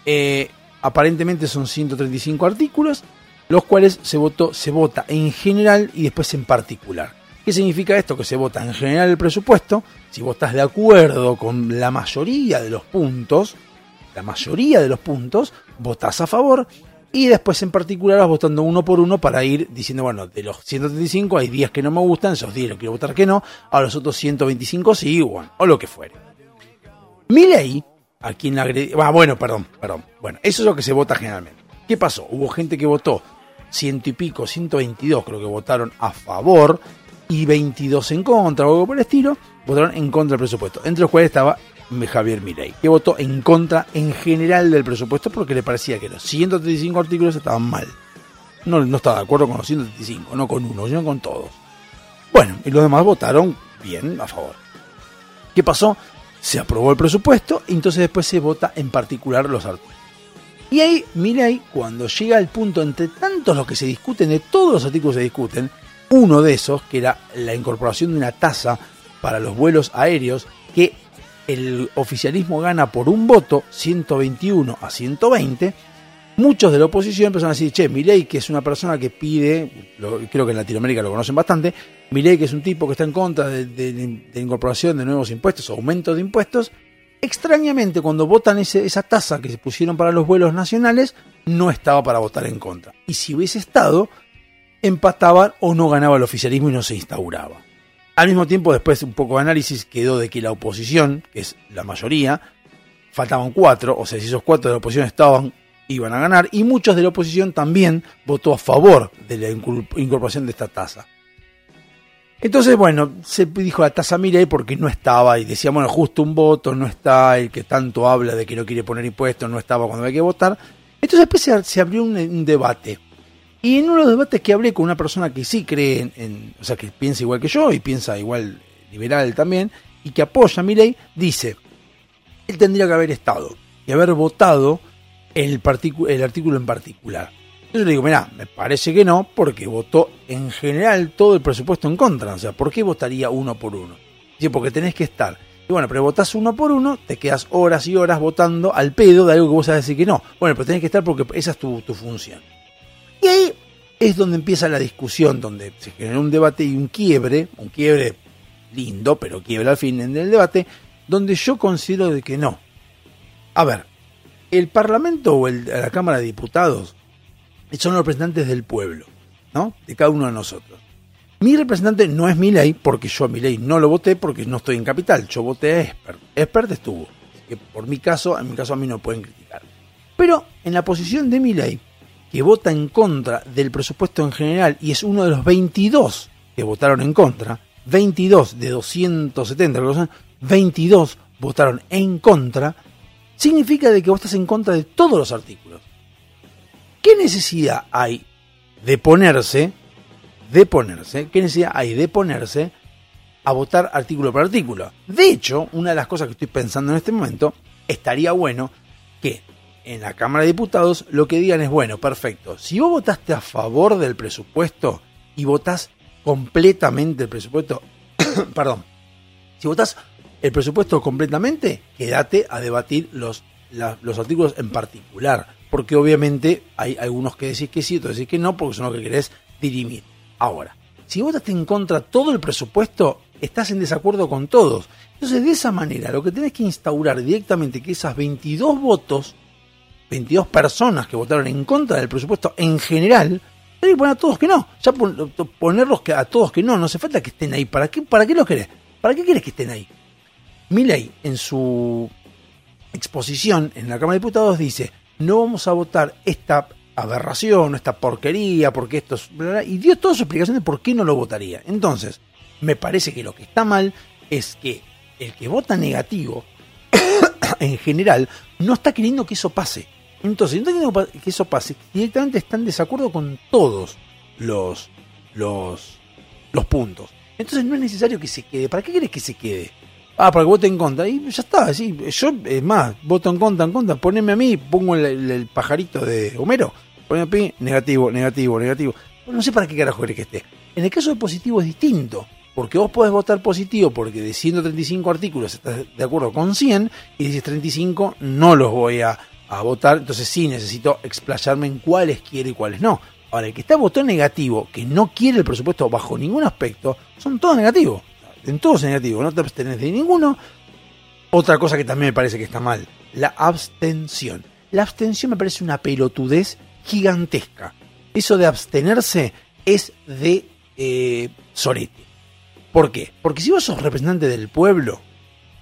Eh, aparentemente son 135 artículos, los cuales se votó se vota en general y después en particular. ¿Qué significa esto? Que se vota en general el presupuesto. Si vos estás de acuerdo con la mayoría de los puntos, la mayoría de los puntos, votás a favor. Y después en particular vas votando uno por uno para ir diciendo, bueno, de los 135 hay 10 que no me gustan, esos 10 los quiero votar que no, a los otros 125 sí, bueno, o lo que fuere. Mi ley, a quien la agredi- ah, bueno, perdón, perdón. Bueno, eso es lo que se vota generalmente. ¿Qué pasó? Hubo gente que votó ciento y pico, 122 creo que votaron a favor y 22 en contra o algo por el estilo, votaron en contra del presupuesto. Entre los cuales estaba Javier Milei, que votó en contra en general del presupuesto porque le parecía que los 135 artículos estaban mal. No, no estaba de acuerdo con los 135, no con uno, sino con todos. Bueno, y los demás votaron bien a favor. ¿Qué pasó? Se aprobó el presupuesto y entonces después se vota en particular los artículos. Y ahí, Milei, cuando llega al punto entre tantos los que se discuten, de todos los artículos que se discuten, uno de esos, que era la incorporación de una tasa para los vuelos aéreos, que el oficialismo gana por un voto, 121 a 120, muchos de la oposición empezaron a decir, che, Milei, que es una persona que pide, creo que en Latinoamérica lo conocen bastante, Milei, que es un tipo que está en contra de, de- de incorporación de nuevos impuestos, aumento de impuestos, extrañamente cuando votan ese- esa tasa que se pusieron para los vuelos nacionales, no estaba para votar en contra. Y si hubiese estado, empataban o no ganaba el oficialismo y no se instauraba. Al mismo tiempo, después un poco de análisis quedó de que la oposición, que es la mayoría, faltaban cuatro, o sea, si esos cuatro de la oposición estaban, iban a ganar, y muchos de la oposición también votó a favor de la incorporación de esta tasa. Entonces, bueno, se dijo a tasa Milei porque no estaba y decía, bueno, justo un voto, no está el que tanto habla de que no quiere poner impuestos, no estaba cuando hay que votar. Entonces después se, abrió un, debate. Y en uno de los debates que hablé con una persona que sí cree en, en- o sea, que piensa igual que yo y piensa igual liberal también, y que apoya a Milei, dice, él tendría que haber estado y haber votado el, el artículo en particular. Yo le digo, mira, me parece que no, porque votó en general todo el presupuesto en contra. O sea, ¿por qué votaría uno por uno? Dice, porque tenés que estar. Y bueno, pero votás uno por uno, te quedas horas y horas votando al pedo de algo que vos sabés decir que no. Bueno, pero tenés que estar porque esa es tu, tu función. Y ahí es donde empieza la discusión, donde se genera un debate y un quiebre, un quiebre lindo, pero quiebre al fin del debate, donde yo considero de que no. A ver, el Parlamento o el- la Cámara de Diputados son los representantes del pueblo, ¿no? De cada uno de nosotros. Mi representante no es mi ley, porque yo a mi ley no lo voté porque no estoy en capital. Yo voté a Expert. Expert estuvo. Que por mi caso, en mi caso a mí no pueden criticar. Pero en la posición de mi ley, que vota en contra del presupuesto en general y es uno de los 22 que votaron en contra, 22 de 270, creo que son, 22 votaron en contra, significa de que vos estás en contra de todos los artículos. ¿Qué necesidad hay de ponerse, de ponerse, qué necesidad hay de ponerse a votar artículo por artículo? De hecho, una de las cosas que estoy pensando en este momento, estaría bueno que en la Cámara de Diputados lo que digan es, bueno, perfecto, si vos votaste a favor del presupuesto y votás completamente el presupuesto, *coughs* perdón, si votás el presupuesto completamente, quédate a debatir los, los artículos en particular, porque obviamente hay algunos que decís que sí, otros decís que no, porque son los que querés dirimir. Ahora, si votaste en contra todo el presupuesto, estás en desacuerdo con todos. Entonces, de esa manera, lo que tenés que instaurar directamente que esas 22 votos 22 personas que votaron en contra del presupuesto en general, hay que poner a todos que no. Ya pon- ponerlos a todos que no, no hace falta que estén ahí. ¿Para qué, para qué los querés? ¿Para qué querés que estén ahí? Milei, en su exposición en la Cámara de Diputados, dice: No vamos a votar esta aberración, esta porquería, porque esto es. bla, bla", y dio toda su explicación de por qué no lo votaría. Entonces, me parece que lo que está mal es que el que vota negativo *coughs* en general no está queriendo que eso pase. Entonces, no está queriendo que eso pase, directamente está en desacuerdo con todos los, los, los puntos. Entonces no es necesario que se quede. ¿Para qué querés que se quede? Ah, para que vote en contra. Y ya está, sí. Yo, es más, voto en contra, en contra. Poneme a mí, pongo el, pajarito de Homero. Poneme a mí, negativo, negativo, negativo. No sé para qué carajo querés que esté. En el caso de positivo es distinto. Porque vos podés votar positivo porque de 135 artículos estás de acuerdo con 100 y dices 35 no los voy a, a votar. Entonces sí necesito explayarme en cuáles quiero y cuáles no. Ahora, el que está votando negativo, que no quiere el presupuesto bajo ningún aspecto, son todos negativos. En todos negativo, no te abstenés de ninguno. Otra cosa que también me parece que está mal, la abstención. La abstención me parece una pelotudez gigantesca. Eso de abstenerse es de eh, sorete. ¿Por qué? Porque si vos sos representante del pueblo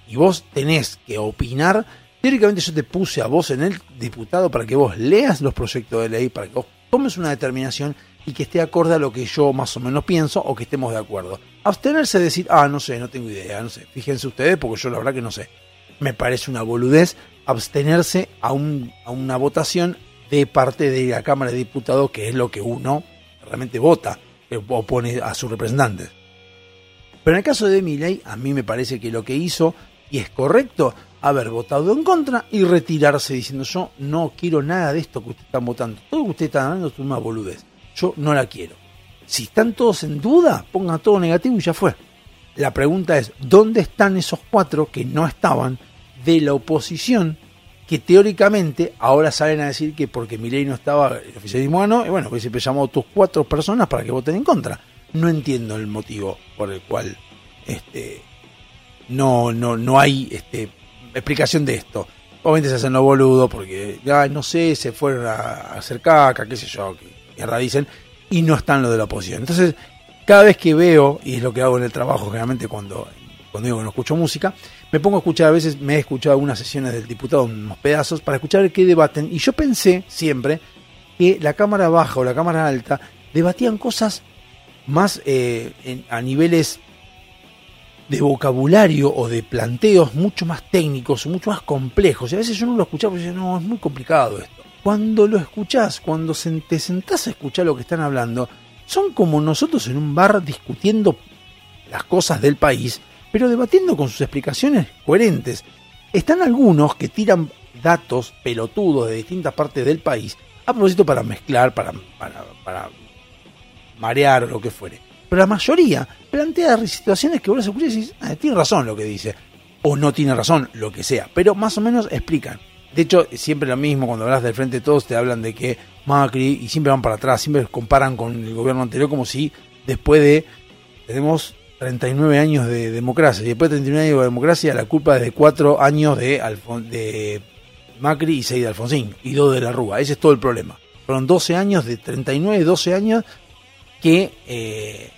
y vos tenés que opinar, teóricamente yo te puse a vos en el diputado para que vos leas los proyectos de ley, para que vos tomes una determinación y que esté acorde a lo que yo más o menos pienso o que estemos de acuerdo. Abstenerse de decir, ah, no sé, no tengo idea, no sé. Fíjense ustedes porque yo la verdad que no sé. Me parece una boludez abstenerse a, un, a una votación de parte de la Cámara de Diputados, que es lo que uno realmente vota eh, o pone a sus representantes. Pero en el caso de Milei, a mí me parece que lo que hizo, y es correcto, haber votado en contra y retirarse diciendo yo no quiero nada de esto que ustedes están votando. Todo lo que ustedes están dando es una boludez. Yo no la quiero. Si están todos en duda, pongan todo negativo y ya fue. La pregunta es, ¿dónde están esos cuatro que no estaban de la oposición que teóricamente ahora salen a decir que porque Milei no estaba, el oficialismo ganó, y bueno, pues siempre llamó a tus cuatro personas para que voten en contra. No entiendo el motivo por el cual este, no, no, no hay este, explicación de esto. Obviamente se hacen los boludos porque, ya no sé, se fueron a hacer caca, qué sé yo, que mierda dicen, y no están los de la oposición. Entonces, cada vez que veo, y es lo que hago en el trabajo generalmente cuando, cuando digo que no escucho música, me pongo a escuchar, a veces me he escuchado algunas sesiones del diputado, unos pedazos, para escuchar qué debaten, y yo pensé siempre que la Cámara Baja o la Cámara Alta debatían cosas más eh, a niveles de vocabulario o de planteos mucho más técnicos, mucho más complejos. Y a veces yo no lo escuchaba y decía, no, es muy complicado esto. Cuando lo escuchás, cuando te sentás a escuchar lo que están hablando, son como nosotros en un bar discutiendo las cosas del país, pero debatiendo con sus explicaciones coherentes. Están algunos que tiran datos pelotudos de distintas partes del país a propósito para mezclar, para, para, marear o lo que fuere. Pero la mayoría plantea situaciones que vos las escuchás y decís, ah, tiene razón lo que dice. O no tiene razón, lo que sea. Pero más o menos explican. De hecho, siempre lo mismo, cuando hablas del frente de todos, te hablan de que Macri, y siempre van para atrás, siempre comparan con el gobierno anterior como si después de, tenemos 39 años de democracia, y después de 39 años de democracia, la culpa es de 4 años de, de Macri y 6 de Alfonsín, y 2 de la Rúa. Ese es todo el problema. Fueron 12 años, de 39, 12 años que eh,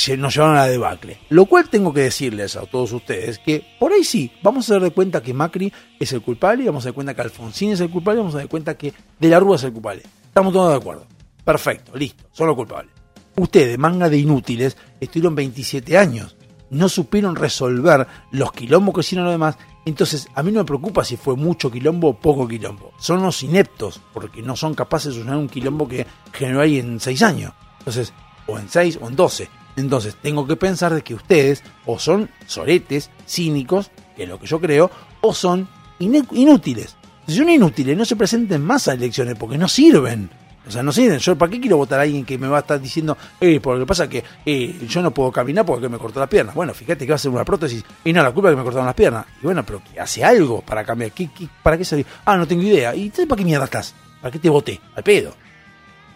se- nos llevaron a la debacle. Lo cual tengo que decirles a todos ustedes que por ahí sí, vamos a dar de cuenta que Macri es el culpable, y vamos a dar cuenta que Alfonsín es el culpable, y vamos a dar cuenta que De la Rúa es el culpable. Estamos todos de acuerdo. Perfecto, listo, son los culpables. Ustedes, manga de inútiles, estuvieron 27 años. No supieron resolver los quilombos que hicieron los demás. Entonces, a mí no me preocupa si fue mucho quilombo o poco quilombo. Son los ineptos, porque no son capaces de solucionar un quilombo que generó ahí en 6 años. Entonces, o en 6 o en 12. Entonces, tengo que pensar de que ustedes o son soretes, cínicos, que es lo que yo creo, o son inútiles. Si son inútiles, no se presenten más a elecciones porque no sirven. O sea, no sirven. Yo, ¿para qué quiero votar a alguien que me va a estar diciendo, eh, porque lo que pasa que eh, yo no puedo caminar porque me cortó la pierna? Bueno, fíjate que va a ser una prótesis y no, la culpa es que me cortaron las piernas. Y bueno, pero que hace algo para cambiar. ¿Qué, qué- para qué salir? Ah, no tengo idea. ¿Y para qué mierda estás? ¿Para qué te voté? Al pedo.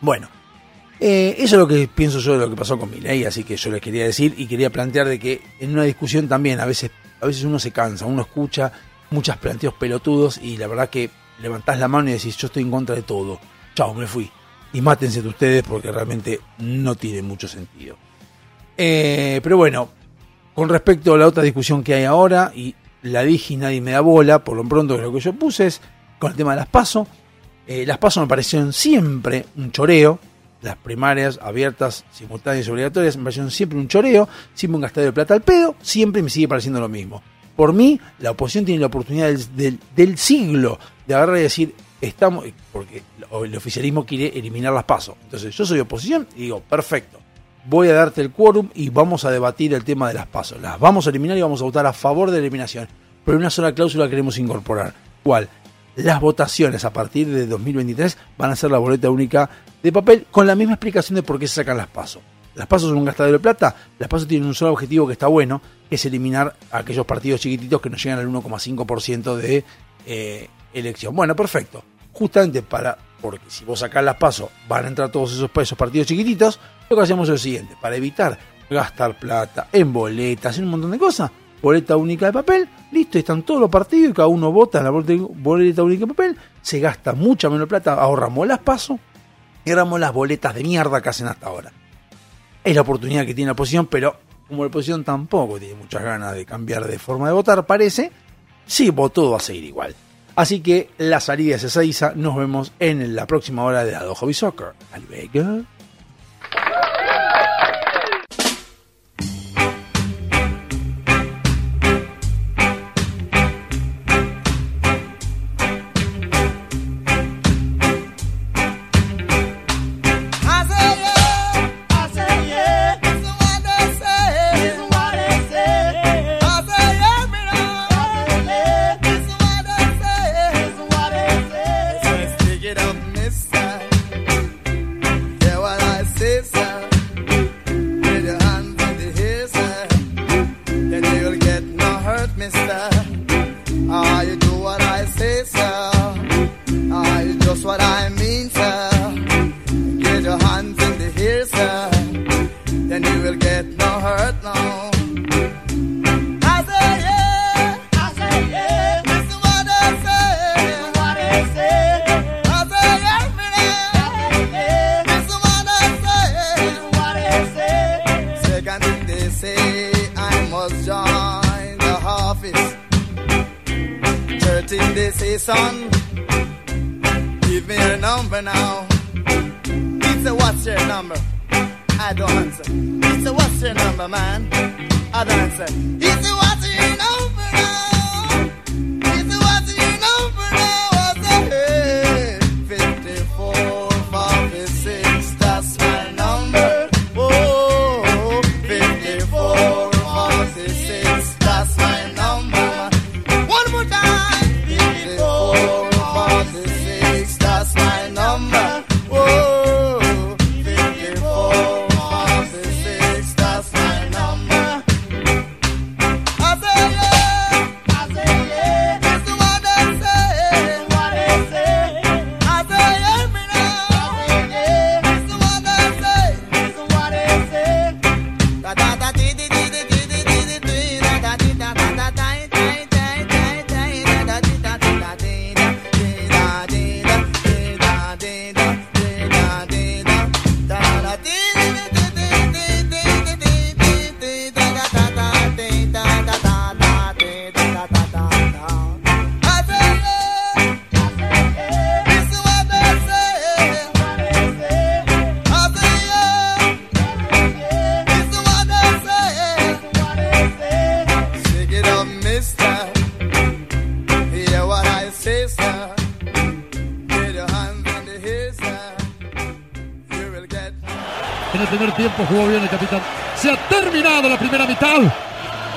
Bueno, eh, eso es lo que pienso yo de lo que pasó con Milei, así que yo les quería decir y quería plantear de que en una discusión también a veces, a veces uno se cansa, uno escucha muchos planteos pelotudos y la verdad que levantás la mano y decís yo estoy en contra de todo. Chao, me fui. Y mátense de ustedes porque realmente no tiene mucho sentido. Eh, pero bueno, con respecto a la otra discusión que hay ahora, y la dije y nadie me da bola, por lo pronto lo que yo puse es con el tema de las PASO. Eh, las PASO me parecieron siempre un choreo. Las primarias abiertas, simultáneas y obligatorias me parecieron siempre un choreo, siempre un gastadero de plata al pedo, siempre me sigue pareciendo lo mismo. Por mí, la oposición tiene la oportunidad del, del- siglo de agarrar y decir, estamos, porque el oficialismo quiere eliminar las pasos. Entonces, yo soy oposición y digo, perfecto, voy a darte el quórum y vamos a debatir el tema de las pasos. Las vamos a eliminar y vamos a votar a favor de la eliminación. Pero una sola cláusula queremos incorporar. ¿Cuál? Las votaciones a partir de 2023 van a ser la boleta única de papel con la misma explicación de por qué se sacan las pasos. Las pasos son un gastadero de plata, las pasos tienen un solo objetivo que está bueno, que es eliminar a aquellos partidos chiquititos que no llegan al 1,5% de eh, elección. Bueno, perfecto. Justamente para, porque si vos sacás las pasos, van a entrar todos esos, esos partidos chiquititos, lo que hacemos es lo siguiente, para evitar gastar plata en boletas, en un montón de cosas, boleta única de papel, listo, están todos los partidos y cada uno vota en la boleta, única de papel, se gasta mucha menos plata, ahorramos las pasos y ahorramos las boletas de mierda que hacen hasta ahora. Es la oportunidad que tiene la oposición, pero como la oposición tampoco tiene muchas ganas de cambiar de forma de votar, parece, sí, todo va a seguir igual. Así que la salida es esa Isa. Nos vemos en la próxima hora de Ado Hobby Soccer. Hasta man a dancer. He's the one.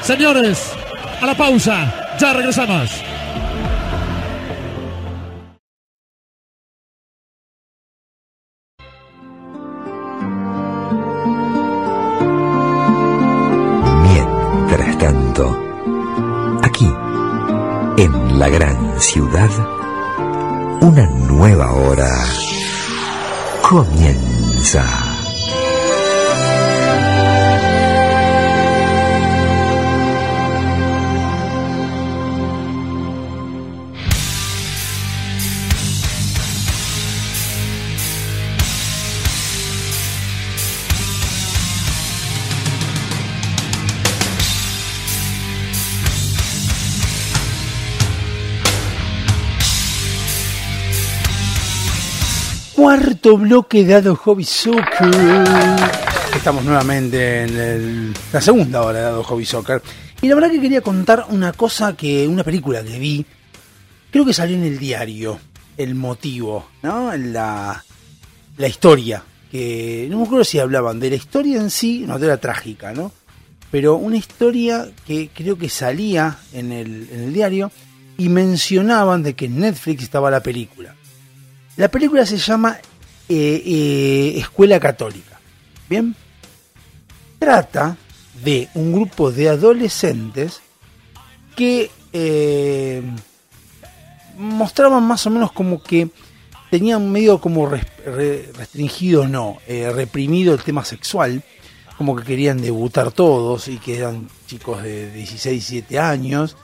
Señores, a la pausa. Ya regresamos. Cuarto bloque dado Hobby Soccer. Estamos nuevamente en la segunda hora de dado Hobby Soccer. Y la verdad que quería contar una cosa que, una película que vi, creo que salió en el diario, el motivo, ¿no? La, la historia, que no me acuerdo si hablaban de la historia en sí, no, era trágica, ¿no? Pero una historia que creo que salía en el, en el diario y mencionaban de que en Netflix estaba la película. La película se llama eh, eh, Escuela Católica. Bien. Trata de un grupo de adolescentes que eh, mostraban más o menos como que tenían medio como res- re- restringido, no, reprimido el tema sexual, como que querían debutar todos y que eran chicos de 16, 17 años.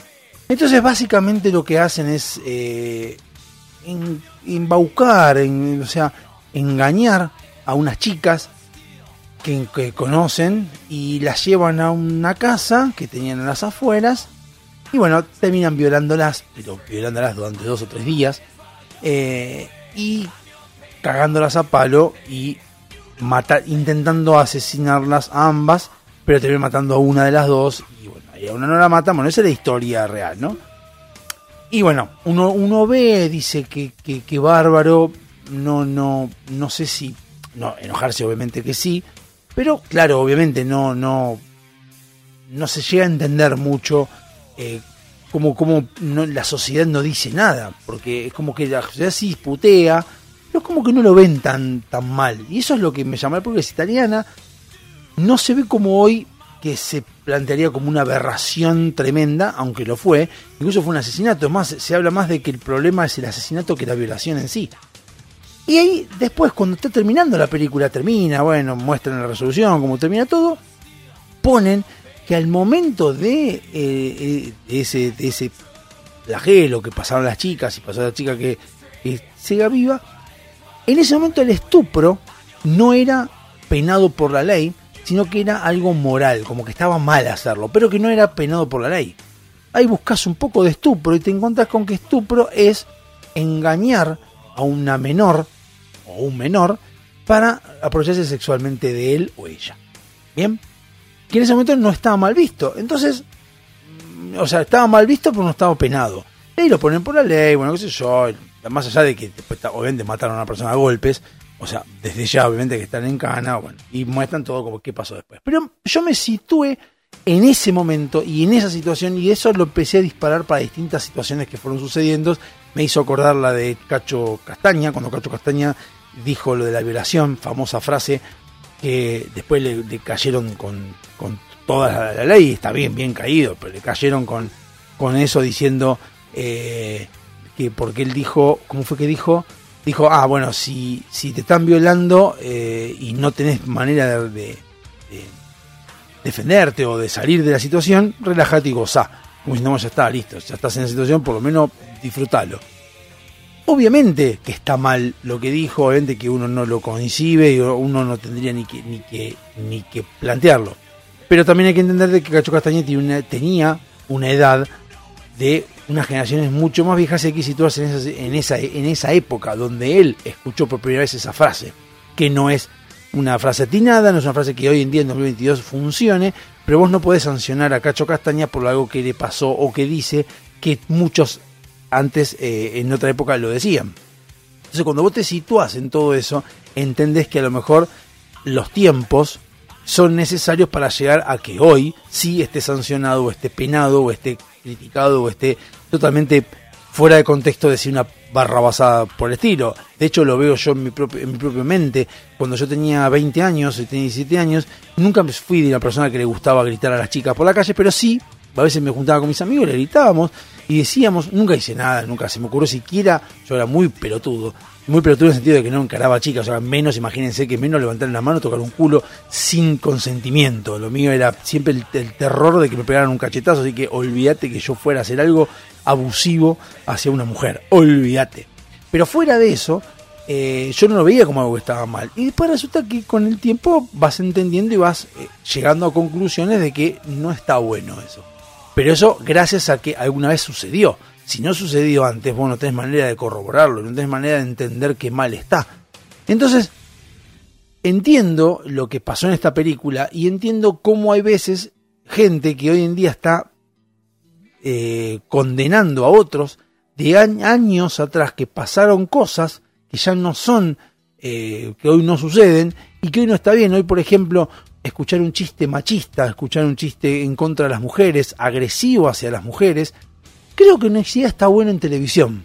Entonces básicamente lo que hacen es embaucar, en- o sea, engañar a unas chicas que, que conocen y las llevan a una casa que tenían en las afueras y bueno, terminan violándolas, pero violándolas durante dos o tres días eh, y cagándolas a palo y intentando asesinarlas a ambas, pero terminan matando a una de las dos y bueno, y a una no la matan, bueno, esa es la historia real, ¿no? Y bueno, uno, uno ve, dice que, que, que bárbaro, no, no, no sé si, no, enojarse obviamente que sí, pero claro, obviamente no, no, no se llega a entender mucho eh, como, como no, la sociedad no dice nada, porque es como que la sociedad sí disputea, pero es como que no lo ven tan, tan mal. Y eso es lo que me llama, porque es italiana, no se ve como hoy que se plantearía como una aberración tremenda, aunque lo fue, incluso fue un asesinato, es más, se habla más de que el problema es el asesinato que la violación en sí. Y ahí después, cuando está terminando la película, termina, bueno, muestran la resolución, como termina todo, ponen que al momento de, eh, eh, ese, de ese flagelo que pasaron las chicas y pasó la chica que, que siga viva, en ese momento el estupro no era penado por la ley, sino que era algo moral, como que estaba mal hacerlo, pero que no era penado por la ley. Ahí buscas un poco de estupro y te encontrás con que estupro es engañar a una menor o un menor para aprovecharse sexualmente de él o ella. Bien, que en ese momento no estaba mal visto. Entonces, mm, o sea, estaba mal visto, pero no estaba penado. Y lo ponen por la ley, bueno, qué sé yo, más allá de que después obviamente mataron a una persona a golpes, o sea, desde ya obviamente que están en cana, bueno, y muestran todo como qué pasó después. Pero yo me situé en ese momento y en esa situación y eso lo empecé a disparar para distintas situaciones que fueron sucediendo. Me hizo acordar la de Cacho Castaña, cuando Cacho Castaña dijo lo de la violación, famosa frase que después le, cayeron con, con toda la, la ley, está bien, bien caído, pero le cayeron con, con eso diciendo eh, que porque él dijo, ¿cómo fue que dijo? Dijo, ah, bueno, si, si te están violando eh, y no tenés manera de, de- de defenderte o de salir de la situación, relájate y gozá. Como si no, ya está, listo, ya estás en la situación, por lo menos disfrútalo. Obviamente que está mal lo que dijo, obviamente que uno no lo concibe y uno no tendría ni que, ni que, ni que plantearlo. Pero también hay que entender de que Cacho una- tenía una edad de unas generaciones mucho más viejas y que situarse en esa, en, esa, en esa época donde él escuchó por primera vez esa frase, que no es una frase atinada, no es una frase que hoy en día en 2022 funcione, pero vos no podés sancionar a Cacho Castaña por algo que le pasó o que dice que muchos antes eh, en otra época lo decían. Entonces cuando vos te situás en todo eso, entendés que a lo mejor los tiempos son necesarios para llegar a que hoy sí esté sancionado o esté penado o esté criticado o esté totalmente fuera de contexto decir una barra basada por el estilo. De hecho lo veo yo en mi, propio, en mi propia mente. Cuando yo tenía 20 años, tenía 17 años, nunca me fui de una persona que le gustaba gritar a las chicas por la calle, pero sí, a veces me juntaba con mis amigos, le gritábamos y decíamos, nunca hice nada, nunca se me ocurrió siquiera, yo era muy pelotudo, muy pelotudo en el sentido de que no encaraba chicas, o sea, menos, imagínense que menos levantar la mano, tocar un culo sin consentimiento. Lo mío era siempre el, el terror de que me pegaran un cachetazo, así que olvídate que yo fuera a hacer algo abusivo hacia una mujer, olvídate. Pero fuera de eso, eh, yo no lo veía como algo que estaba mal. Y después resulta que con el tiempo vas entendiendo y vas eh, llegando a conclusiones de que no está bueno eso. Pero eso gracias a que alguna vez sucedió. Si no sucedió antes, vos no tenés manera de corroborarlo, no tenés manera de entender que mal está. Entonces, entiendo lo que pasó en esta película y entiendo cómo hay veces gente que hoy en día está eh, condenando a otros de años atrás que pasaron cosas que ya no son, eh, que hoy no suceden y que hoy no está bien. Hoy, por ejemplo, escuchar un chiste machista, escuchar un chiste en contra de las mujeres, agresivo hacia las mujeres, creo que no está bueno en televisión.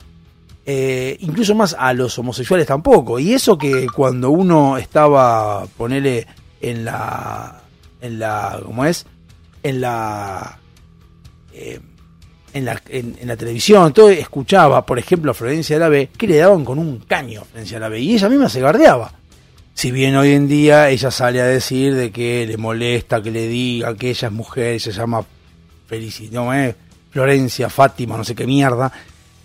Eh, incluso más a los homosexuales tampoco. Y eso que cuando uno estaba, ponele, en la, en la, ¿cómo es? En la, eh, en la, en, la televisión, todo escuchaba, por ejemplo, a Florencia B, que le daban con un caño a Florencia B, y ella misma se gardeaba. Si bien hoy en día ella sale a decir de que le molesta que le diga que ella es mujer, se llama Felicity, no, eh, Florencia, Fátima, no sé qué mierda,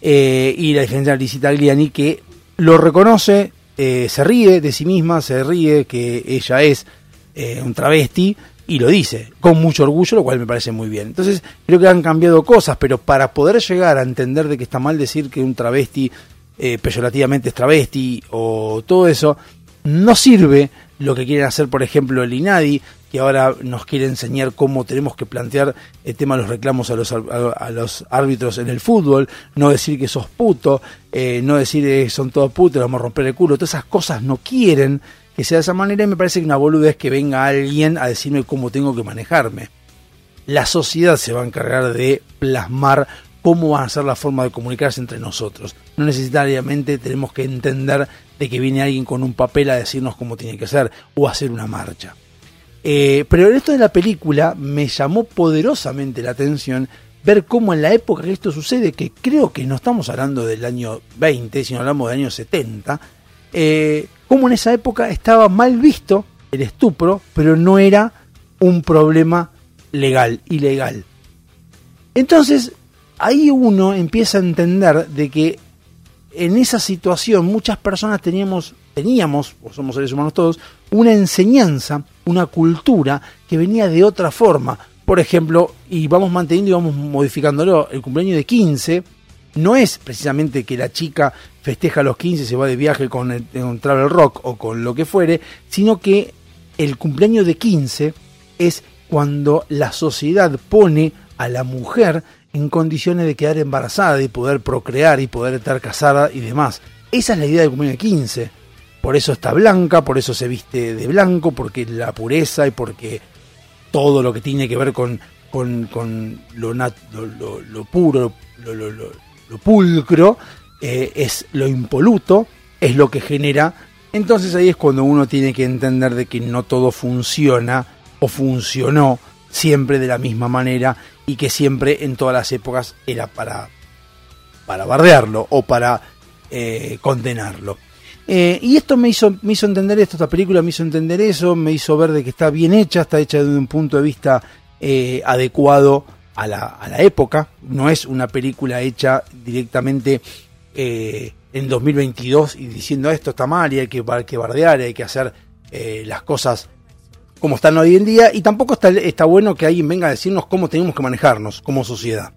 eh, y la diferencia de Licita Agliani que lo reconoce, eh, se ríe de sí misma, se ríe que ella es eh, un travesti y lo dice con mucho orgullo, lo cual me parece muy bien. Entonces creo que han cambiado cosas, pero para poder llegar a entender de que está mal decir que un travesti eh, peyorativamente es travesti o todo eso, no sirve lo que quieren hacer, por ejemplo, el INADI, que ahora nos quiere enseñar cómo tenemos que plantear el tema de los reclamos a los, árbitros en el fútbol, no decir que sos puto, eh, no decir que son todos putos, vamos a romper el culo, todas esas cosas no quieren que sea de esa manera y me parece que una boludez que venga alguien a decirme cómo tengo que manejarme. La sociedad se va a encargar de plasmar cómo va a ser la forma de comunicarse entre nosotros. No necesariamente tenemos que entender de que viene alguien con un papel a decirnos cómo tiene que ser o hacer una marcha. Eh, pero en esto de la película me llamó poderosamente la atención ver cómo en la época que esto sucede, que creo que no estamos hablando del año 20, sino hablamos del año 70, eh, cómo en esa época estaba mal visto el estupro, pero no era un problema legal, ilegal. Entonces, ahí uno empieza a entender de que en esa situación muchas personas teníamos, teníamos, o somos seres humanos todos, una enseñanza, una cultura que venía de otra forma. Por ejemplo, y vamos manteniendo y vamos modificándolo, el cumpleaños de 15 no es precisamente que la chica festeja los 15, se va de viaje con, el, Travel Rock o con lo que fuere, sino que el cumpleaños de 15 es cuando la sociedad pone a la mujer en condiciones de quedar embarazada y poder procrear y poder estar casada y demás. Esa es la idea del cumpleaños de 15. Por eso está blanca, por eso se viste de blanco, porque la pureza y porque todo lo que tiene que ver con, con, con lo, lo, lo- puro, lo pulcro, eh, es lo impoluto, es lo que genera. Entonces ahí es cuando uno tiene que entender de que no todo funciona o funcionó siempre de la misma manera y que siempre en todas las épocas era para, para bardearlo o para eh, condenarlo. Eh, y esto me hizo, me hizo entender esto, esta película me hizo entender eso, me hizo ver de que está bien hecha, está hecha desde un punto de vista eh, adecuado a la, a la época, no es una película hecha directamente en 2022 y diciendo esto está mal y hay que, hay que bardear, hay que hacer las cosas como están hoy en día y tampoco está, está bueno que alguien venga a decirnos cómo tenemos que manejarnos como sociedad.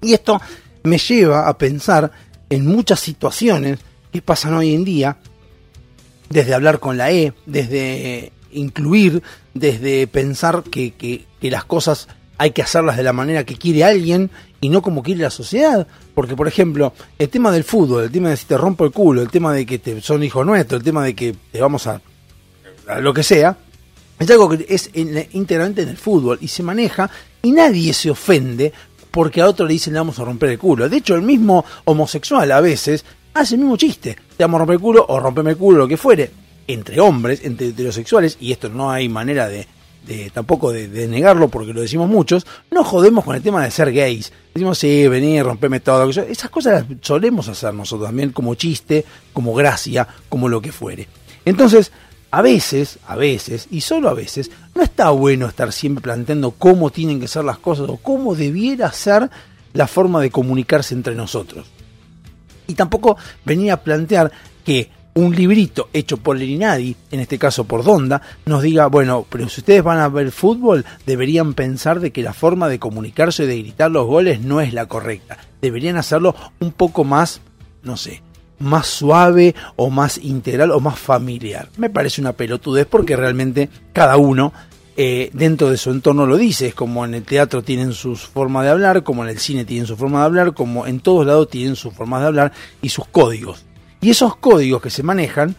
Y esto me lleva a pensar en muchas situaciones que pasan hoy en día, desde hablar con la E, desde incluir, desde pensar que, que- que las cosas hay que hacerlas de la manera que quiere alguien y no como quiere la sociedad. Porque, por ejemplo, el tema del fútbol, el tema de si te rompo el culo, el tema de que te, son hijos nuestros, el tema de que te vamos a, a lo que sea, es algo que es en- íntegramente en el fútbol y se maneja y nadie se ofende porque a otro le dicen le vamos a romper el culo. De hecho, el mismo homosexual a veces hace el mismo chiste. Te vamos a romper el culo o rompeme el culo, lo que fuere. Entre hombres, entre heterosexuales, y esto no hay manera de, tampoco de, negarlo porque lo decimos muchos, no jodemos con el tema de ser gays. Decimos, sí, vení, rompeme todo. Esas cosas las solemos hacer nosotros también como chiste, como gracia, como lo que fuere. Entonces, a veces, a veces, y solo a veces, no está bueno estar siempre planteando cómo tienen que ser las cosas o cómo debiera ser la forma de comunicarse entre nosotros. Y tampoco venir a plantear que un librito hecho por Lerinadi, en este caso por Donda, nos diga, bueno, pero si ustedes van a ver fútbol, deberían pensar de que la forma de comunicarse y de gritar los goles no es la correcta. Deberían hacerlo un poco más, no sé, más suave o más integral o más familiar. Me parece una pelotudez porque realmente cada uno eh, dentro de su entorno lo dice. Es como en el teatro tienen sus formas de hablar, como en el cine tienen su forma de hablar, como en todos lados tienen sus formas de hablar y sus códigos. Y esos códigos que se manejan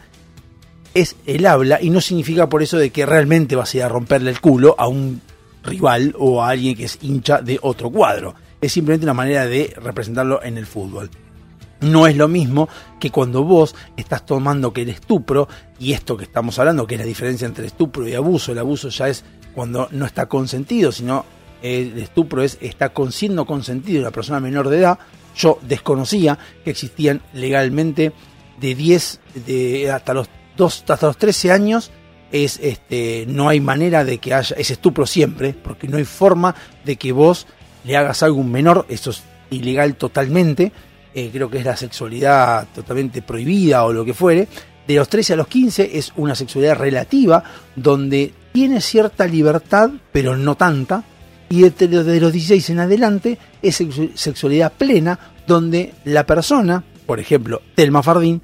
es el habla y no significa por eso de que realmente vas a ir a romperle el culo a un rival o a alguien que es hincha de otro cuadro. Es simplemente una manera de representarlo en el fútbol. No es lo mismo que cuando vos estás tomando que el estupro, y esto que estamos hablando, que es la diferencia entre estupro y abuso, el abuso ya es cuando no está consentido, sino el estupro es está con, siendo consentido una persona menor de edad. Yo desconocía que existían legalmente de 10 de, hasta los dos, hasta los 13 años es este no hay manera de que haya es estupro siempre, porque no hay forma de que vos le hagas algo un menor, eso es ilegal totalmente. Eh, creo que es la sexualidad totalmente prohibida o lo que fuere. De los 13 a los 15 es una sexualidad relativa donde tiene cierta libertad, pero no tanta. Y de, de los 16 en adelante es sexu- sexualidad plena, donde la persona, por ejemplo, Telma Fardín,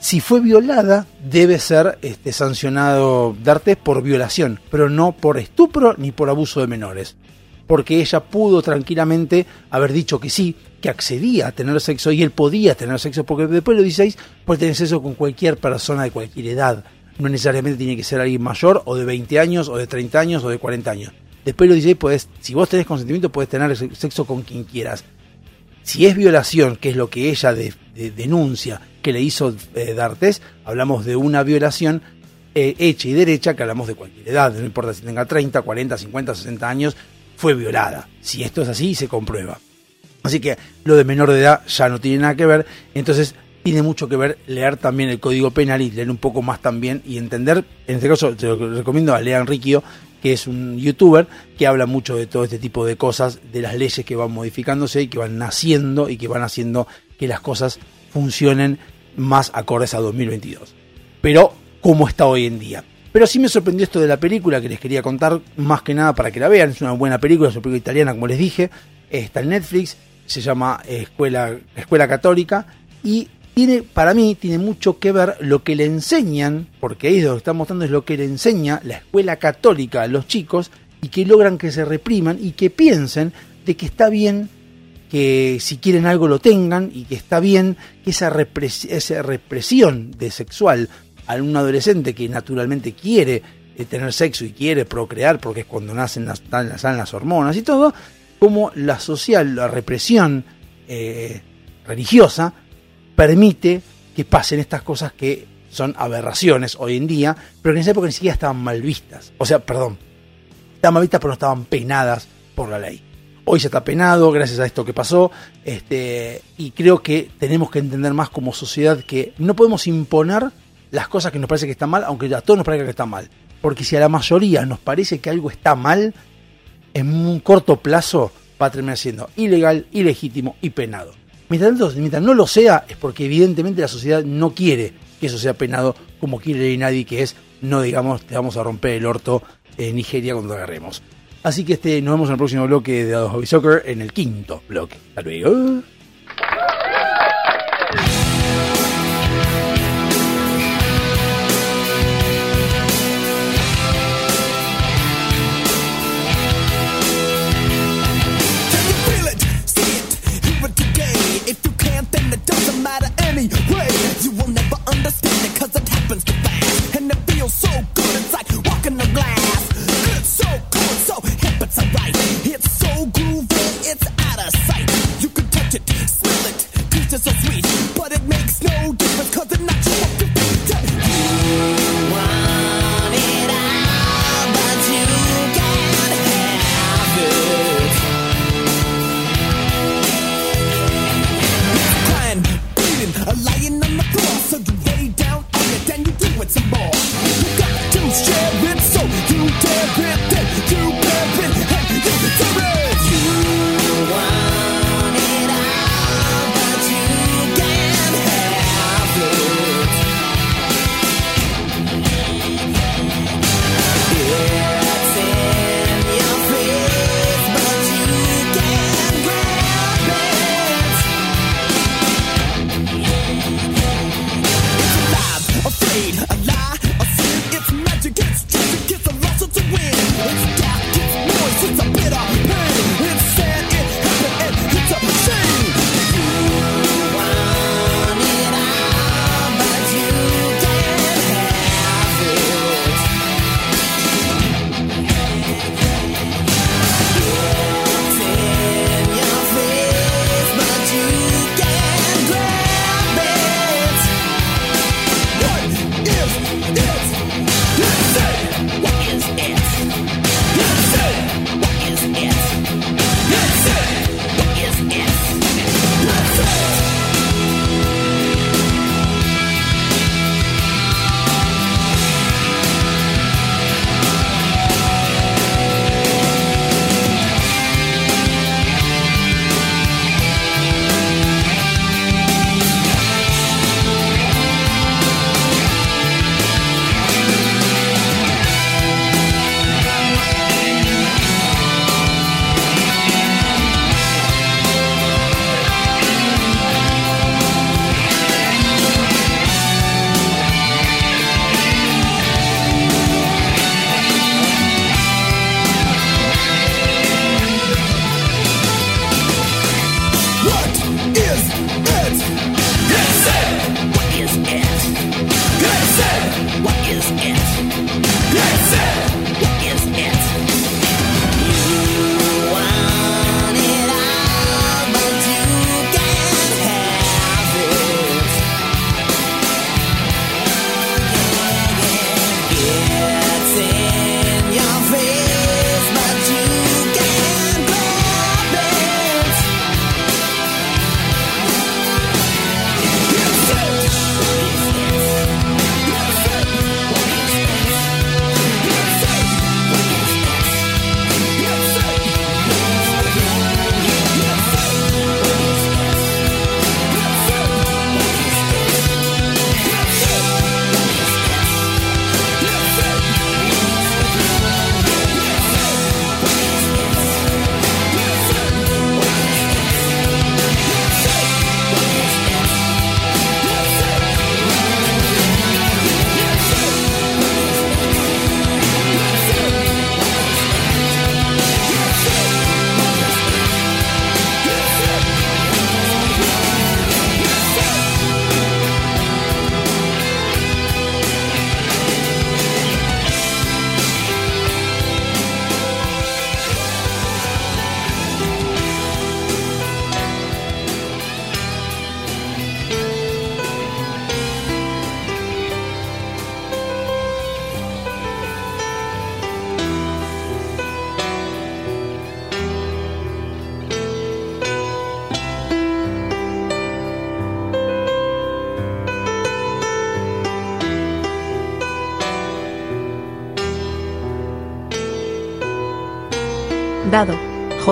si fue violada, debe ser este, sancionado D'Artes por violación, pero no por estupro ni por abuso de menores. Porque ella pudo tranquilamente haber dicho que sí, que accedía a tener sexo y él podía tener sexo, porque después de los 16 puede tener sexo con cualquier persona de cualquier edad. No necesariamente tiene que ser alguien mayor, o de 20 años, o de 30 años, o de 40 años. Después de los 16, puedes, si vos tenés consentimiento, puedes tener sexo con quien quieras. Si es violación, que es lo que ella de- denuncia que le hizo eh, D'Artes, hablamos de una violación eh, hecha y derecha, que hablamos de cualquier edad, no importa si tenga 30, 40, 50, 60 años, fue violada. Si esto es así, se comprueba. Así que lo de menor de edad ya no tiene nada que ver, entonces tiene mucho que ver leer también el Código Penal y leer un poco más también y entender, en este caso te lo recomiendo a Lean Riccio, que es un youtuber que habla mucho de todo este tipo de cosas, de las leyes que van modificándose y que van naciendo y que van haciendo que las cosas funcionen más acordes a 2022. Pero, ¿cómo está hoy en día? Pero sí me sorprendió esto de la película que les quería contar, más que nada para que la vean. Es una buena película, es una película italiana, como les dije. Está en Netflix, se llama Escuela, Escuela Católica y tiene, para mí, tiene mucho que ver lo que le enseñan, porque ahí lo está mostrando, es lo que le enseña la escuela católica a los chicos y que logran que se repriman y que piensen de que está bien que si quieren algo lo tengan y que está bien que esa, esa represión de sexual a un adolescente que naturalmente quiere eh, tener sexo y quiere procrear porque es cuando nacen las, salen las hormonas y todo, como la social, la represión eh, religiosa permite que pasen estas cosas que son aberraciones hoy en día, pero que en esa época ni siquiera estaban mal vistas. O sea, perdón, estaban mal vistas pero no estaban penadas por la ley. Hoy se está penado gracias a esto que pasó este, y creo que tenemos que entender más como sociedad que no podemos imponer las cosas que nos parece que están mal, aunque a todos nos parezca que están mal. Porque si a la mayoría nos parece que algo está mal, en un corto plazo va a terminar siendo ilegal, ilegítimo y penado. Mientras, tanto, mientras no lo sea, es porque evidentemente la sociedad no quiere que eso sea penado como quiere nadie, que es, no digamos, te vamos a romper el orto en Nigeria cuando agarremos. Así que este, nos vemos en el próximo bloque de Hobby Soccer, en el quinto bloque. Hasta luego. happens fast, and it feels so good. It's like walking the glass. It's so cool, so hip, it's alright. It's so groovy, it's out of sight. You can touch it, smell it, taste it so sweet, but it makes no difference 'cause it's not your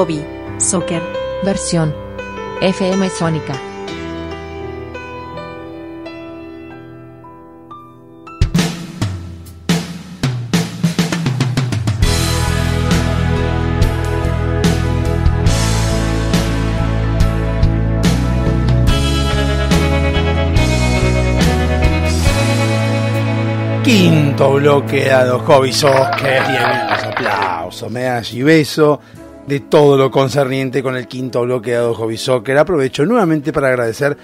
Hobby, Soccer, versión FM Sónica. Quinto bloque dado Hobby Soccer. Ahí los aplausos, medallas y beso de todo lo concerniente con el quinto bloque dado Hobby Soccer. Aprovecho nuevamente para agradecer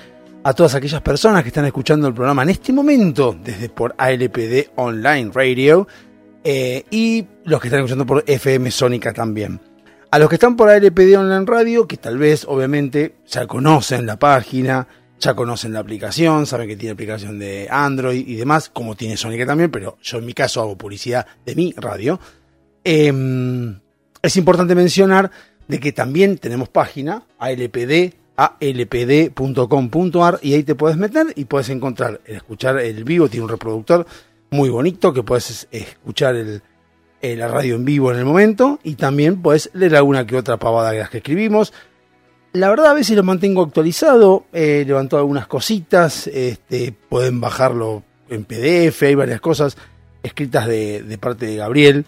a todas aquellas personas que están escuchando el programa en este momento desde por ALPD Online Radio eh, y los que están escuchando por FM Sónica también. A los que están por ALPD Online Radio, que tal vez obviamente ya conocen la página, ya conocen la aplicación, saben que tiene aplicación de Android y demás, como tiene Sónica también, pero yo en mi caso hago publicidad de mi radio. Em, es importante mencionar de que también tenemos página ALPD, alpd.com.ar y ahí te puedes meter y puedes encontrar, escuchar el vivo, tiene un reproductor muy bonito que puedes escuchar el, eh, la radio en vivo en el momento y también puedes leer alguna que otra pavada de las que escribimos. La verdad a veces lo mantengo actualizado, eh, levantó algunas cositas, este, pueden bajarlo en PDF, hay varias cosas escritas de parte de Gabriel.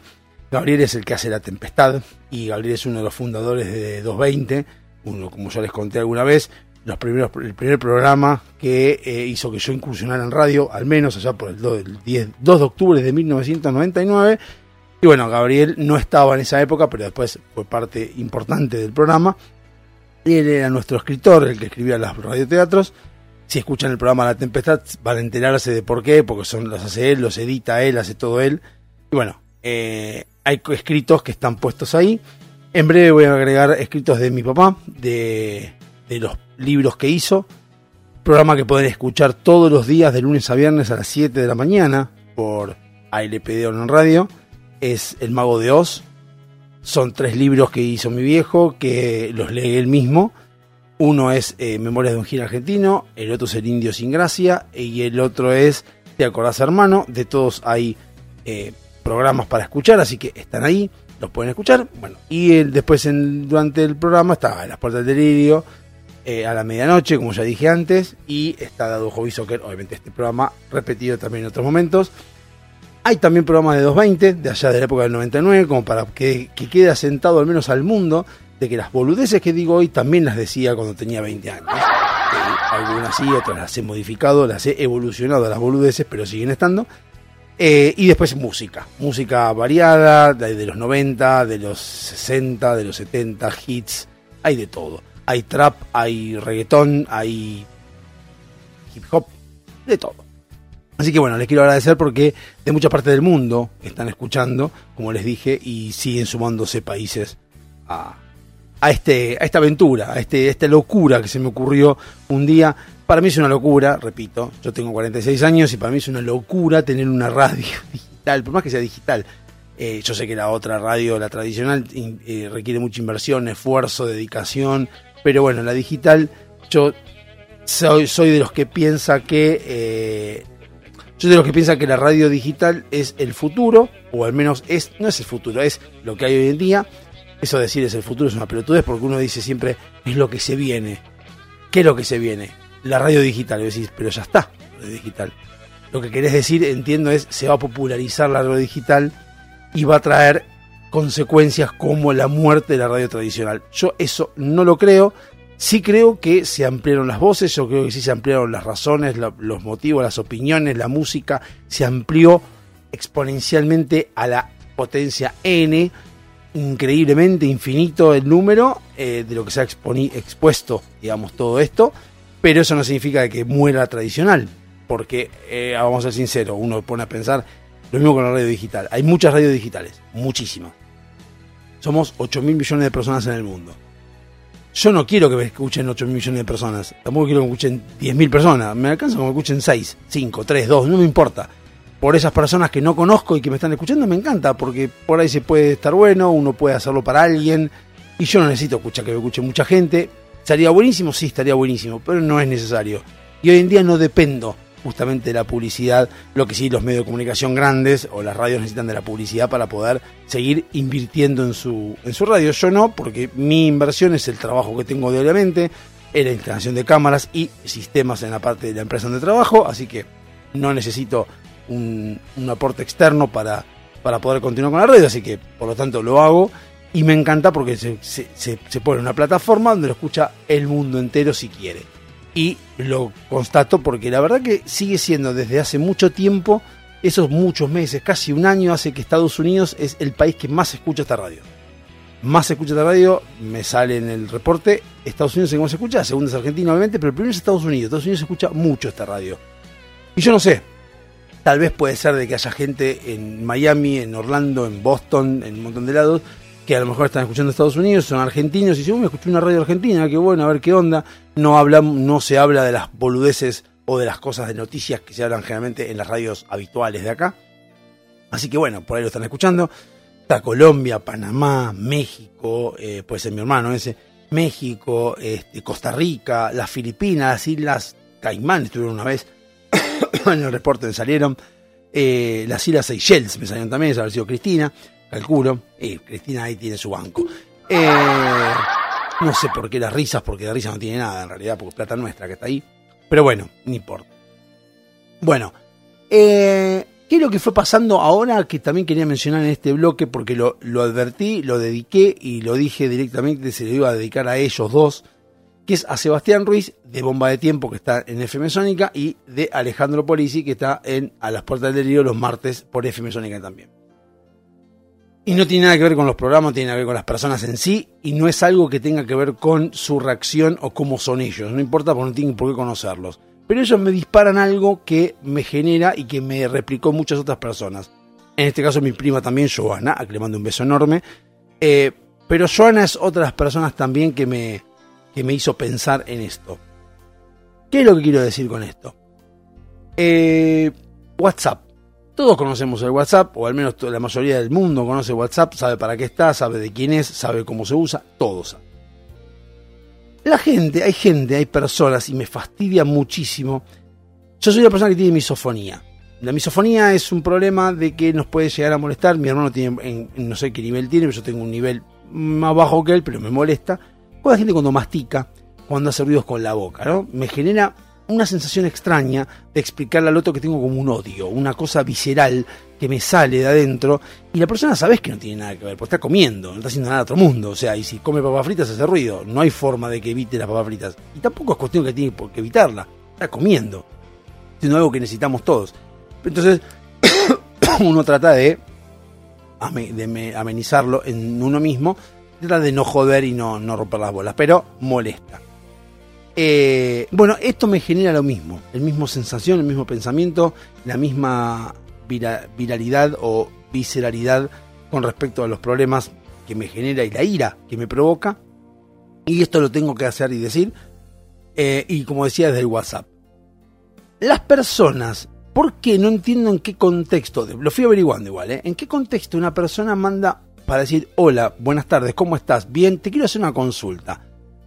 Gabriel es el que hace la tempestad y Gabriel es uno de los fundadores de 220, uno como ya les conté alguna vez, los primeros, el primer programa que eh, hizo que yo incursionara en radio, al menos allá por el 2, el 10 2 de octubre de 1999. Y bueno, Gabriel no estaba en esa época, pero después fue parte importante del programa. Él era nuestro escritor, el que escribía los radioteatros. Si escuchan el programa La Tempestad, van a enterarse de por qué, porque son los hace él, los edita él, hace todo él. Y bueno, eh, hay escritos que están puestos ahí. En breve voy a agregar escritos de mi papá, de, de los libros que hizo. Programa que pueden escuchar todos los días de lunes a viernes a las 7 de la mañana por ALPD Online Radio. Es El Mago de Oz. Son tres libros que hizo mi viejo, que los lee él mismo. Uno es eh, Memorias de un giro argentino, el otro es El Indio sin Gracia y el otro es Te acordás hermano. De todos hay eh, programas para escuchar, así que están ahí, los pueden escuchar. Bueno, y el, después en, durante el programa está Las Puertas del Delirio eh, a la medianoche, como ya dije antes, y está dado Hobby Soccer, obviamente este programa repetido también en otros momentos. Hay también programas de 220, de allá de la época del 99, como para que, que quede asentado al menos al mundo de que las boludeces que digo hoy también las decía cuando tenía 20 años. Eh, algunas sí, otras las he modificado, las he evolucionado las boludeces, pero siguen estando. Eh, y después música, música variada, de, los 90, de los 60, de los 70, hits, hay de todo. Hay trap, hay reggaetón, hay hip hop, de todo. Así que bueno, les quiero agradecer porque de muchas partes del mundo están escuchando, como les dije, y siguen sumándose países a, a, este, a esta aventura, a, este, a esta locura que se me ocurrió un día. Para mí es una locura, repito, yo tengo 46 años y para mí es una locura tener una radio *laughs* digital, por más que sea digital. Eh, yo sé que la otra radio, la tradicional, eh, requiere mucha inversión, esfuerzo, dedicación, pero bueno, la digital, yo soy, soy de los que piensa que eh, yo de los que piensa que la radio digital es el futuro, o al menos es, no es el futuro, es lo que hay hoy en día. Eso de decir es el futuro es una pelotudez porque uno dice siempre es lo que se viene. ¿Qué es lo que se viene? La radio digital. Pero ya está, radio digital. Lo que querés decir, entiendo, es se va a popularizar la radio digital y va a traer consecuencias como la muerte de la radio tradicional. Yo eso no lo creo. Sí creo que se ampliaron las voces, yo creo que sí se ampliaron las razones, los motivos, las opiniones, la música, se amplió exponencialmente a la potencia N, increíblemente infinito el número eh, de lo que se ha expuesto, digamos, todo esto, pero eso no significa que muera tradicional, porque, eh, vamos a ser sinceros, uno pone a pensar lo mismo con la radio digital. Hay muchas radios digitales, muchísimas. Somos 8 mil millones de personas en el mundo. Yo no quiero que me escuchen 8 mil millones de personas. Tampoco quiero que me escuchen 10 mil personas. Me alcanza que me escuchen 6, 5, 3, 2. No me importa. Por esas personas que no conozco y que me están escuchando, me encanta. Porque por ahí se puede estar bueno. Uno puede hacerlo para alguien. Y yo no necesito escuchar que me escuche mucha gente. ¿Estaría buenísimo? Sí, estaría buenísimo. Pero no es necesario. Y hoy en día no dependo justamente la publicidad, lo que sí los medios de comunicación grandes o las radios necesitan de la publicidad para poder seguir invirtiendo en su, en su radio. Yo no, porque mi inversión es el trabajo que tengo diariamente, en la instalación de cámaras y sistemas en la parte de la empresa donde trabajo, así que no necesito un, un aporte externo para, para poder continuar con la radio, así que por lo tanto lo hago y me encanta porque se, se, se- pone una plataforma donde lo escucha el mundo entero si quiere. Y lo constato porque la verdad que sigue siendo desde hace mucho tiempo, esos muchos meses, casi un año, hace que Estados Unidos es el país que más escucha esta radio. Más escucha esta radio, me sale en el reporte, Estados Unidos es más se escucha, segundo es Argentina obviamente, pero el primero es Estados Unidos. Estados Unidos escucha mucho esta radio. Y yo no sé, tal vez puede ser de que haya gente en Miami, en Orlando, en Boston, en un montón de lados, que a lo mejor están escuchando Estados Unidos, son argentinos y dicen, "Uy, me escuché una radio argentina, qué bueno, a ver qué onda. No, no se habla de las boludeces o de las cosas de noticias que se hablan generalmente en las radios habituales de acá. Así que bueno, por ahí lo están escuchando. Está Colombia, Panamá, México, eh, puede ser mi hermano ese, México, este, Costa Rica, las Filipinas, las Islas Caimán estuvieron una vez, *coughs* en el reporte me salieron, eh, las Islas Seychelles me salieron también, esa haber sido Cristina, calculo, eh, Cristina ahí tiene su banco. Eh, *laughs* no sé por qué las risas, porque la risa no tiene nada en realidad, porque es plata nuestra que está ahí, pero bueno, no importa. Bueno, eh, ¿qué es lo que fue pasando ahora que también quería mencionar en este bloque? Porque lo, lo advertí, lo dediqué y lo dije directamente, se lo iba a dedicar a ellos dos, que es a Sebastián Ruiz de Bomba de Tiempo, que está en FM Sónica, y de Alejandro Polisi, que está en A las Puertas del Río los martes por FM Sónica también. Y no tiene nada que ver con los programas, tiene que ver con las personas en sí, y no es algo que tenga que ver con su reacción o cómo son ellos. No importa porque no tienen por qué conocerlos. Pero ellos me disparan algo que me genera y que me replicó muchas otras personas. En este caso mi prima también, Joana, a que le mando un beso enorme. Eh, pero Joana es otra de las personas también que me, que me hizo pensar en esto. ¿Qué es lo que quiero decir con esto? Eh, WhatsApp. Todos conocemos el WhatsApp, o al menos la mayoría del mundo conoce WhatsApp, sabe para qué está, sabe de quién es, sabe cómo se usa, todos. La gente, hay gente, hay personas, y me fastidia muchísimo. Yo soy una persona que tiene misofonía. La misofonía es un problema de que nos puede llegar a molestar. Mi hermano tiene, en- no sé qué nivel tiene, pero yo tengo un nivel más bajo que él, pero me molesta. Con la gente cuando mastica, cuando hace ruidos con la boca, ¿no? Me genera una sensación extraña de explicarle al otro que tengo como un odio, una cosa visceral que me sale de adentro y la persona sabes que no tiene nada que ver, porque está comiendo, no está haciendo nada a otro mundo, o sea, y si come papas fritas hace ruido, no hay forma de que evite las papas fritas y tampoco es cuestión que tiene por qué evitarla, está comiendo, sino algo que necesitamos todos. Entonces, *coughs* uno trata de, ame- de me- amenizarlo en uno mismo, trata de no joder y no, no romper las bolas, pero molesta. Eh, bueno, esto me genera lo mismo, el mismo sensación, el mismo pensamiento, la misma vira- viralidad o visceralidad con respecto a los problemas que me genera y la ira que me provoca. Y esto lo tengo que hacer y decir. eh, y como decía desde el WhatsApp. Las personas, ¿por qué no entiendo en qué contexto? Lo fui averiguando igual, ¿eh? ¿En qué contexto una persona manda para decir, hola, buenas tardes, ¿cómo estás? Bien, te quiero hacer una consulta.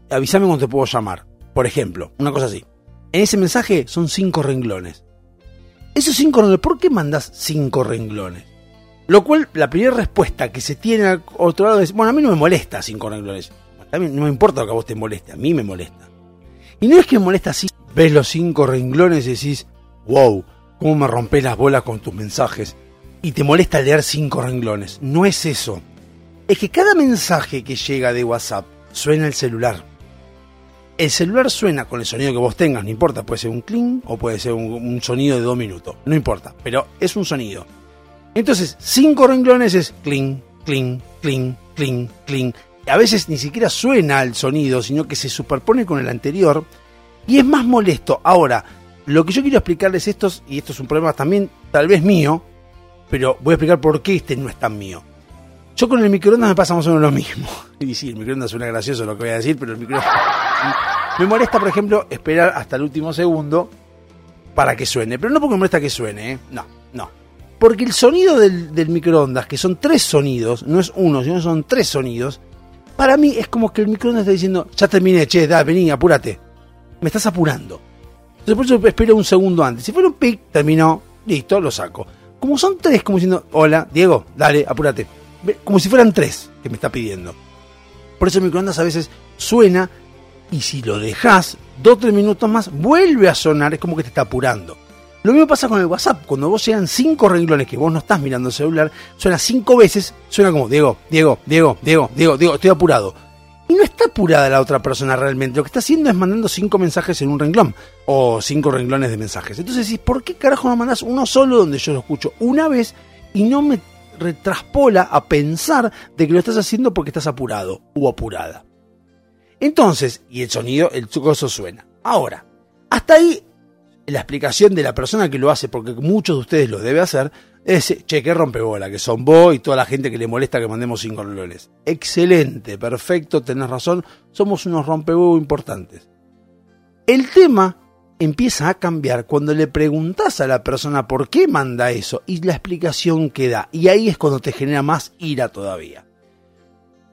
Avísame cuando te puedo llamar. Por ejemplo, una cosa así. En ese mensaje son cinco renglones. Esos cinco renglones, ¿por qué mandas cinco renglones? Lo cual, la primera respuesta que se tiene al otro lado es, bueno, a mí no me molesta cinco renglones. También no me importa lo que a vos te moleste, a mí me molesta. Y no es que me molesta así, ves los cinco renglones y decís, wow, cómo me rompes las bolas con tus mensajes. Y te molesta leer cinco renglones. No es eso. Es que cada mensaje que llega de WhatsApp suena el celular. El celular suena con el sonido que vos tengas, no importa, puede ser un cling o puede ser un, sonido de dos minutos, no importa, pero es un sonido. Entonces, cinco renglones es cling, cling, cling, cling, cling. A veces ni siquiera suena el sonido, sino que se superpone con el anterior y es más molesto. Ahora, lo que yo quiero explicarles estos, y esto es un problema también tal vez mío, pero voy a explicar por qué este no es tan mío. Yo con el microondas me pasa más o menos lo mismo. *laughs* Y sí, el microondas suena gracioso lo que voy a decir, pero el microondas... Me molesta, por ejemplo, esperar hasta el último segundo para que suene. Pero no porque me molesta que suene, ¿eh? No, no. Porque el sonido del, microondas, que son tres sonidos, no es uno, sino son tres sonidos, para mí es como que el microondas está diciendo, ya terminé, che, da, vení, apúrate. Me estás apurando. Entonces por eso espero un segundo antes. Si fuera un pic, terminó, listo, lo saco. Como son tres, como diciendo, hola, Diego, dale, apúrate. Como si fueran tres que me está pidiendo. Por eso el microondas a veces suena y si lo dejas dos o tres minutos más, vuelve a sonar, es como que te está apurando. Lo mismo pasa con el WhatsApp. Cuando vos llegan cinco renglones que vos no estás mirando el celular, suena cinco veces, suena como Diego, Diego, Diego, Diego, Diego, Diego, estoy apurado. Y no está apurada la otra persona realmente. Lo que está haciendo es mandando cinco mensajes en un renglón. O cinco renglones de mensajes. Entonces decís, ¿por qué carajo no mandás uno solo donde yo lo escucho una vez y no me retraspola a pensar de que lo estás haciendo porque estás apurado o apurada? Entonces, y el sonido, el coso suena. Ahora, hasta ahí la explicación de la persona que lo hace, porque muchos de ustedes lo debe hacer, es, che, qué rompebola, que son vos y toda la gente que le molesta que mandemos cinco renglones. Excelente, perfecto, tenés razón, somos unos rompebolas importantes. El tema empieza a cambiar cuando le preguntas a la persona por qué manda eso y la explicación que da. Y ahí es cuando te genera más ira todavía.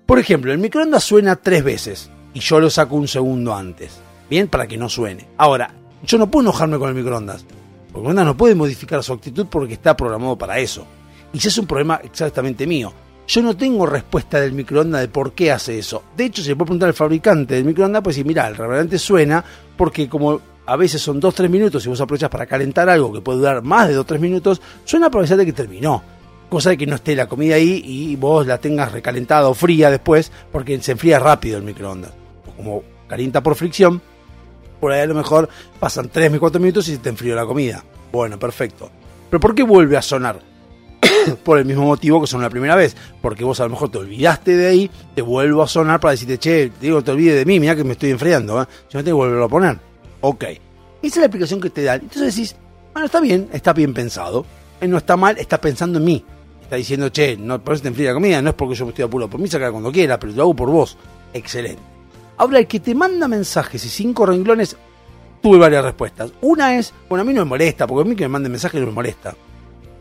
Por ejemplo, el microondas suena tres veces y yo lo saco un segundo antes. Bien, para que no suene. Ahora, yo no puedo enojarme con el microondas. El microondas no puede modificar su actitud porque está programado para eso. Y si es un problema exactamente mío. Yo no tengo respuesta del microondas de por qué hace eso. De hecho, si le puedo preguntar al fabricante del microondas, pues sí, mira, el revelante suena porque como a veces son 2-3 minutos y vos aprovechas para calentar algo que puede durar más de 2-3 minutos, suena para avisarte que terminó. Cosa de que no esté la comida ahí y vos la tengas recalentada o fría después, porque se enfría rápido el microondas. Como calienta por fricción, por ahí a lo mejor pasan 3-4 minutos y se te enfrió la comida. Bueno, perfecto. Pero ¿por qué vuelve a sonar? *coughs* por el mismo motivo que sonó la primera vez. Porque vos a lo mejor te olvidaste de ahí, te vuelvo a sonar para decirte, che, digo, te olvides de mí, mira que me estoy enfriando, ¿eh? yo no que volverlo a poner. Ok. Esa es la explicación que te dan. Entonces decís, bueno, está bien, está bien pensado. Él no está mal, está pensando en mí. Está diciendo, che, no, por eso te enfría la comida, no es porque yo me estoy apurado. Por mí sacar cuando quiera, pero lo hago por vos. Excelente. Ahora, el que te manda mensajes y cinco renglones, tuve varias respuestas. Una es, bueno, a mí no me molesta, porque a mí que me manden mensajes no me molesta.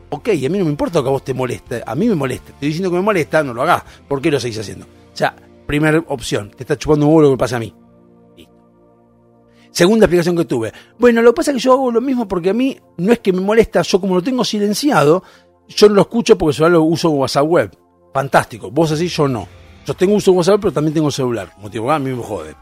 Ok, a mí no me importa que a vos te moleste, a mí me molesta. Estoy diciendo que me molesta, no lo hagas. ¿Por qué lo seguís haciendo? O sea, primera opción, te está chupando un huevo lo que pasa a mí. Segunda explicación que tuve. Bueno, lo que pasa es que yo hago lo mismo porque a mí no es que me molesta, yo como lo tengo silenciado, yo no lo escucho porque solo lo uso WhatsApp web. Fantástico. Vos así, yo no. Yo tengo uso de WhatsApp, pero también tengo celular. Motivo, a mí me jode.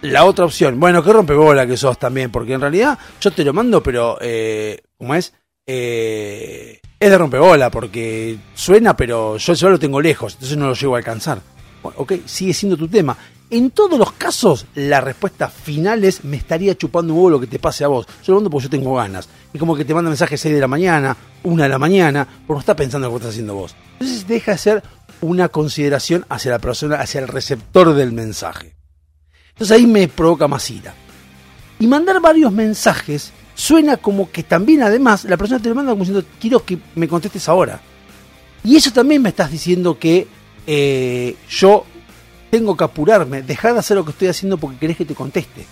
La otra opción, bueno, que rompe bola que sos también, porque en realidad yo te lo mando, pero, eh, ¿cómo es? Eh, es de rompebola, porque suena, pero yo el celular lo tengo lejos, entonces no lo llego a alcanzar. Bueno, ok, sigue siendo tu tema. En todos los casos, la respuesta final es: me estaría chupando un huevo lo que te pase a vos. Yo lo mando porque yo tengo ganas. Es como que te manda mensaje 6 de la mañana, 1 de la mañana, porque no está pensando en lo que estás haciendo vos. Entonces deja de ser una consideración hacia la persona, hacia el receptor del mensaje. Entonces ahí me provoca más ira. Y mandar varios mensajes suena como que también además la persona te lo manda como diciendo, quiero que me contestes ahora. Y eso también me estás diciendo que eh, yo tengo que apurarme, dejar de hacer lo que estoy haciendo porque querés que te conteste.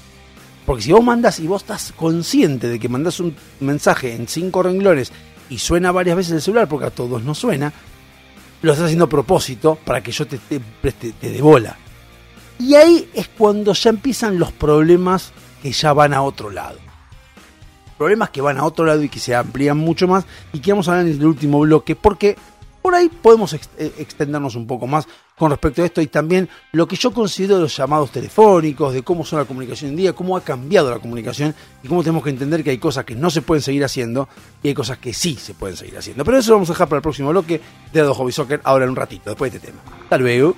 Porque si vos mandas y vos estás consciente de que mandás un mensaje en cinco renglones y suena varias veces el celular, porque a todos no suena, lo estás haciendo a propósito para que yo te, te, te, dé bola. Y ahí es cuando ya empiezan los problemas que ya van a otro lado. Problemas que van a otro lado y que se amplían mucho más y que vamos a hablar en el último bloque porque por ahí podemos eh, extendernos un poco más con respecto a esto y también lo que yo considero los llamados telefónicos, de cómo son la comunicación en día, cómo ha cambiado la comunicación y cómo tenemos que entender que hay cosas que no se pueden seguir haciendo y hay cosas que sí se pueden seguir haciendo. Pero eso lo vamos a dejar para el próximo bloque de Ado Hobby Soccer ahora en un ratito, después de este tema. Hasta luego.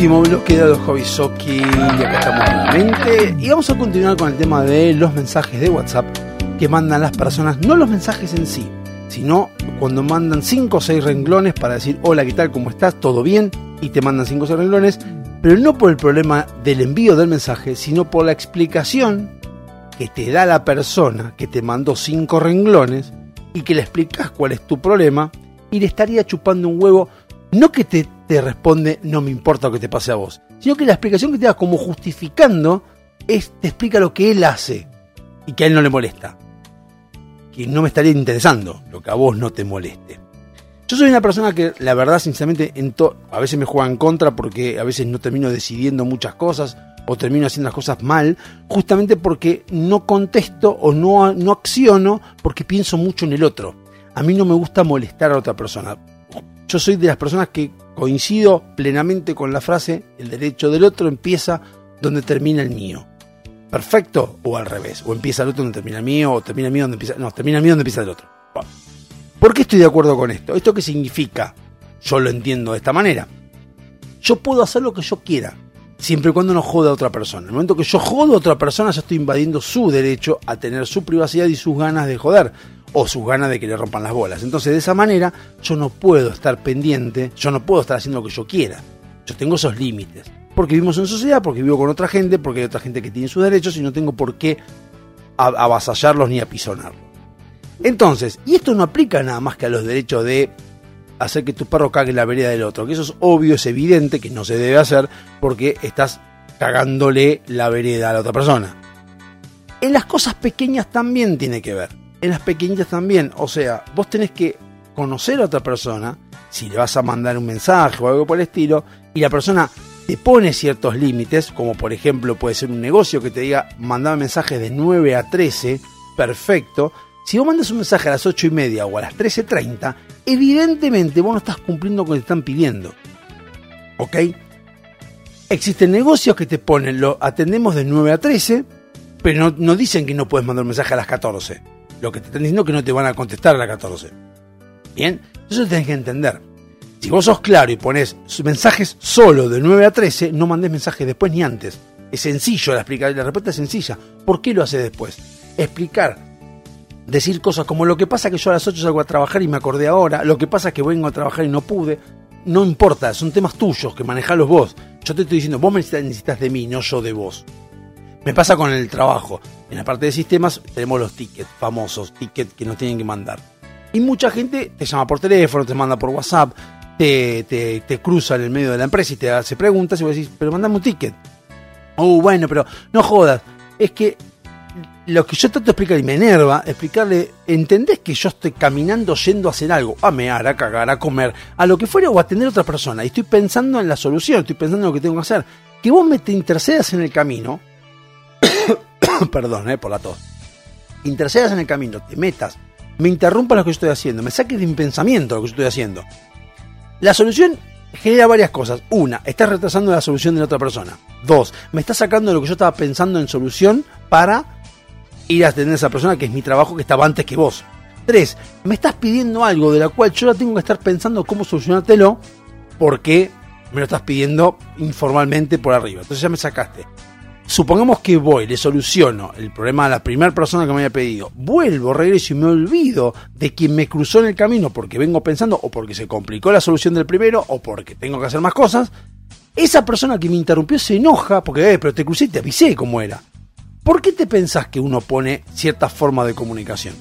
Último bloque de los y acá estamos nuevamente. Y vamos a continuar con el tema de los mensajes de WhatsApp que mandan las personas, no los mensajes en sí, sino cuando mandan 5 o 6 renglones para decir hola, ¿qué tal? ¿Cómo estás? ¿Todo bien? Y te mandan 5 o 6 renglones, pero no por el problema del envío del mensaje, sino por la explicación que te da la persona que te mandó 5 renglones y que le explicas cuál es tu problema y le estaría chupando un huevo, no que te, te responde no me importa lo que te pase a vos, sino que la explicación que te da como justificando es, te explica lo que él hace y que a él no le molesta. Que no me estaría interesando lo que a vos no te moleste. Yo soy una persona que, la verdad, sinceramente, a veces me juega en contra porque a veces no termino decidiendo muchas cosas o termino haciendo las cosas mal, justamente porque no contesto o no, no acciono porque pienso mucho en el otro. A mí no me gusta molestar a otra persona. Yo soy de las personas que coincido plenamente con la frase, el derecho del otro empieza donde termina el mío. ¿Perfecto? O al revés. O empieza el otro donde termina el mío, o termina el mío donde empieza... No, termina el mío donde empieza el otro. ¿Por qué estoy de acuerdo con esto? ¿Esto qué significa? Yo lo entiendo de esta manera. Yo puedo hacer lo que yo quiera, siempre y cuando no joda a otra persona. En el momento que yo jodo a otra persona, yo estoy invadiendo su derecho a tener su privacidad y sus ganas de joder, o sus ganas de que le rompan las bolas. Entonces, de esa manera, yo no puedo estar pendiente, yo no puedo estar haciendo lo que yo quiera. Yo tengo esos límites. Porque vivimos en sociedad, porque vivo con otra gente, porque hay otra gente que tiene sus derechos y no tengo por qué avasallarlos ni apisonarlos. Entonces, y esto no aplica nada más que a los derechos de hacer que tu perro cague la vereda del otro. Que eso es obvio, es evidente que no se debe hacer porque estás cagándole la vereda a la otra persona. En las cosas pequeñas también tiene que ver. En las pequeñas también. O sea, vos tenés que conocer a otra persona, si le vas a mandar un mensaje o algo por el estilo, y la persona te pone ciertos límites, como por ejemplo puede ser un negocio que te diga mandame mensajes de 9 a 13, perfecto. Si vos mandas un mensaje a las 8 y media o a las 13.30, evidentemente vos no estás cumpliendo con lo que te están pidiendo. ¿Ok? Existen negocios que te ponen, lo atendemos de 9 a 13, pero no, no dicen que no puedes mandar un mensaje a las 14. Lo que te están diciendo es que no te van a contestar a las 14. Bien, eso tenés que entender. Si vos sos claro y pones mensajes solo de 9 a 13, no mandes mensajes después ni antes. Es sencillo la explicación, la respuesta es sencilla. ¿Por qué lo haces después? Explicar. Decir cosas como lo que pasa que yo a las 8 salgo a trabajar y me acordé ahora, lo que pasa que vengo a trabajar y no pude. No importa, son temas tuyos que manejalos vos. Yo te estoy diciendo, vos necesitas de mí, no yo de vos. Me pasa con el trabajo. En la parte de sistemas tenemos los tickets famosos, tickets que nos tienen que mandar. Y mucha gente te llama por teléfono, te manda por WhatsApp, te, te, te cruza en el medio de la empresa y te hace preguntas y vos decís, pero mandame un ticket. Oh, bueno, pero no jodas. Es que lo que yo trato de explicar y me enerva, explicarle, ¿entendés que yo estoy caminando yendo a hacer algo? A mear, a cagar, a comer, a lo que fuera o a atender a otra persona. Y estoy pensando en la solución, estoy pensando en lo que tengo que hacer. Que vos me te intercedas en el camino, *coughs* perdón, eh, por la tos. Intercedas en el camino, te metas, me interrumpas lo que estoy haciendo, me saques de mi pensamiento lo que estoy haciendo. La solución genera varias cosas. Una, estás retrasando la solución de la otra persona. Dos, me estás sacando de lo que yo estaba pensando en solución para ir a atender a esa persona que es mi trabajo que estaba antes que vos. Tres, me estás pidiendo algo de la cual yo la tengo que estar pensando cómo solucionártelo porque me lo estás pidiendo informalmente por arriba. Entonces ya me sacaste. Supongamos que voy, le soluciono el problema a la primera persona que me había pedido. Vuelvo, regreso y me olvido de quien me cruzó en el camino porque vengo pensando o porque se complicó la solución del primero o porque tengo que hacer más cosas. Esa persona que me interrumpió se enoja porque, eh, pero te crucé y te avisé cómo era. ¿Por qué te pensás que uno pone cierta forma de comunicación?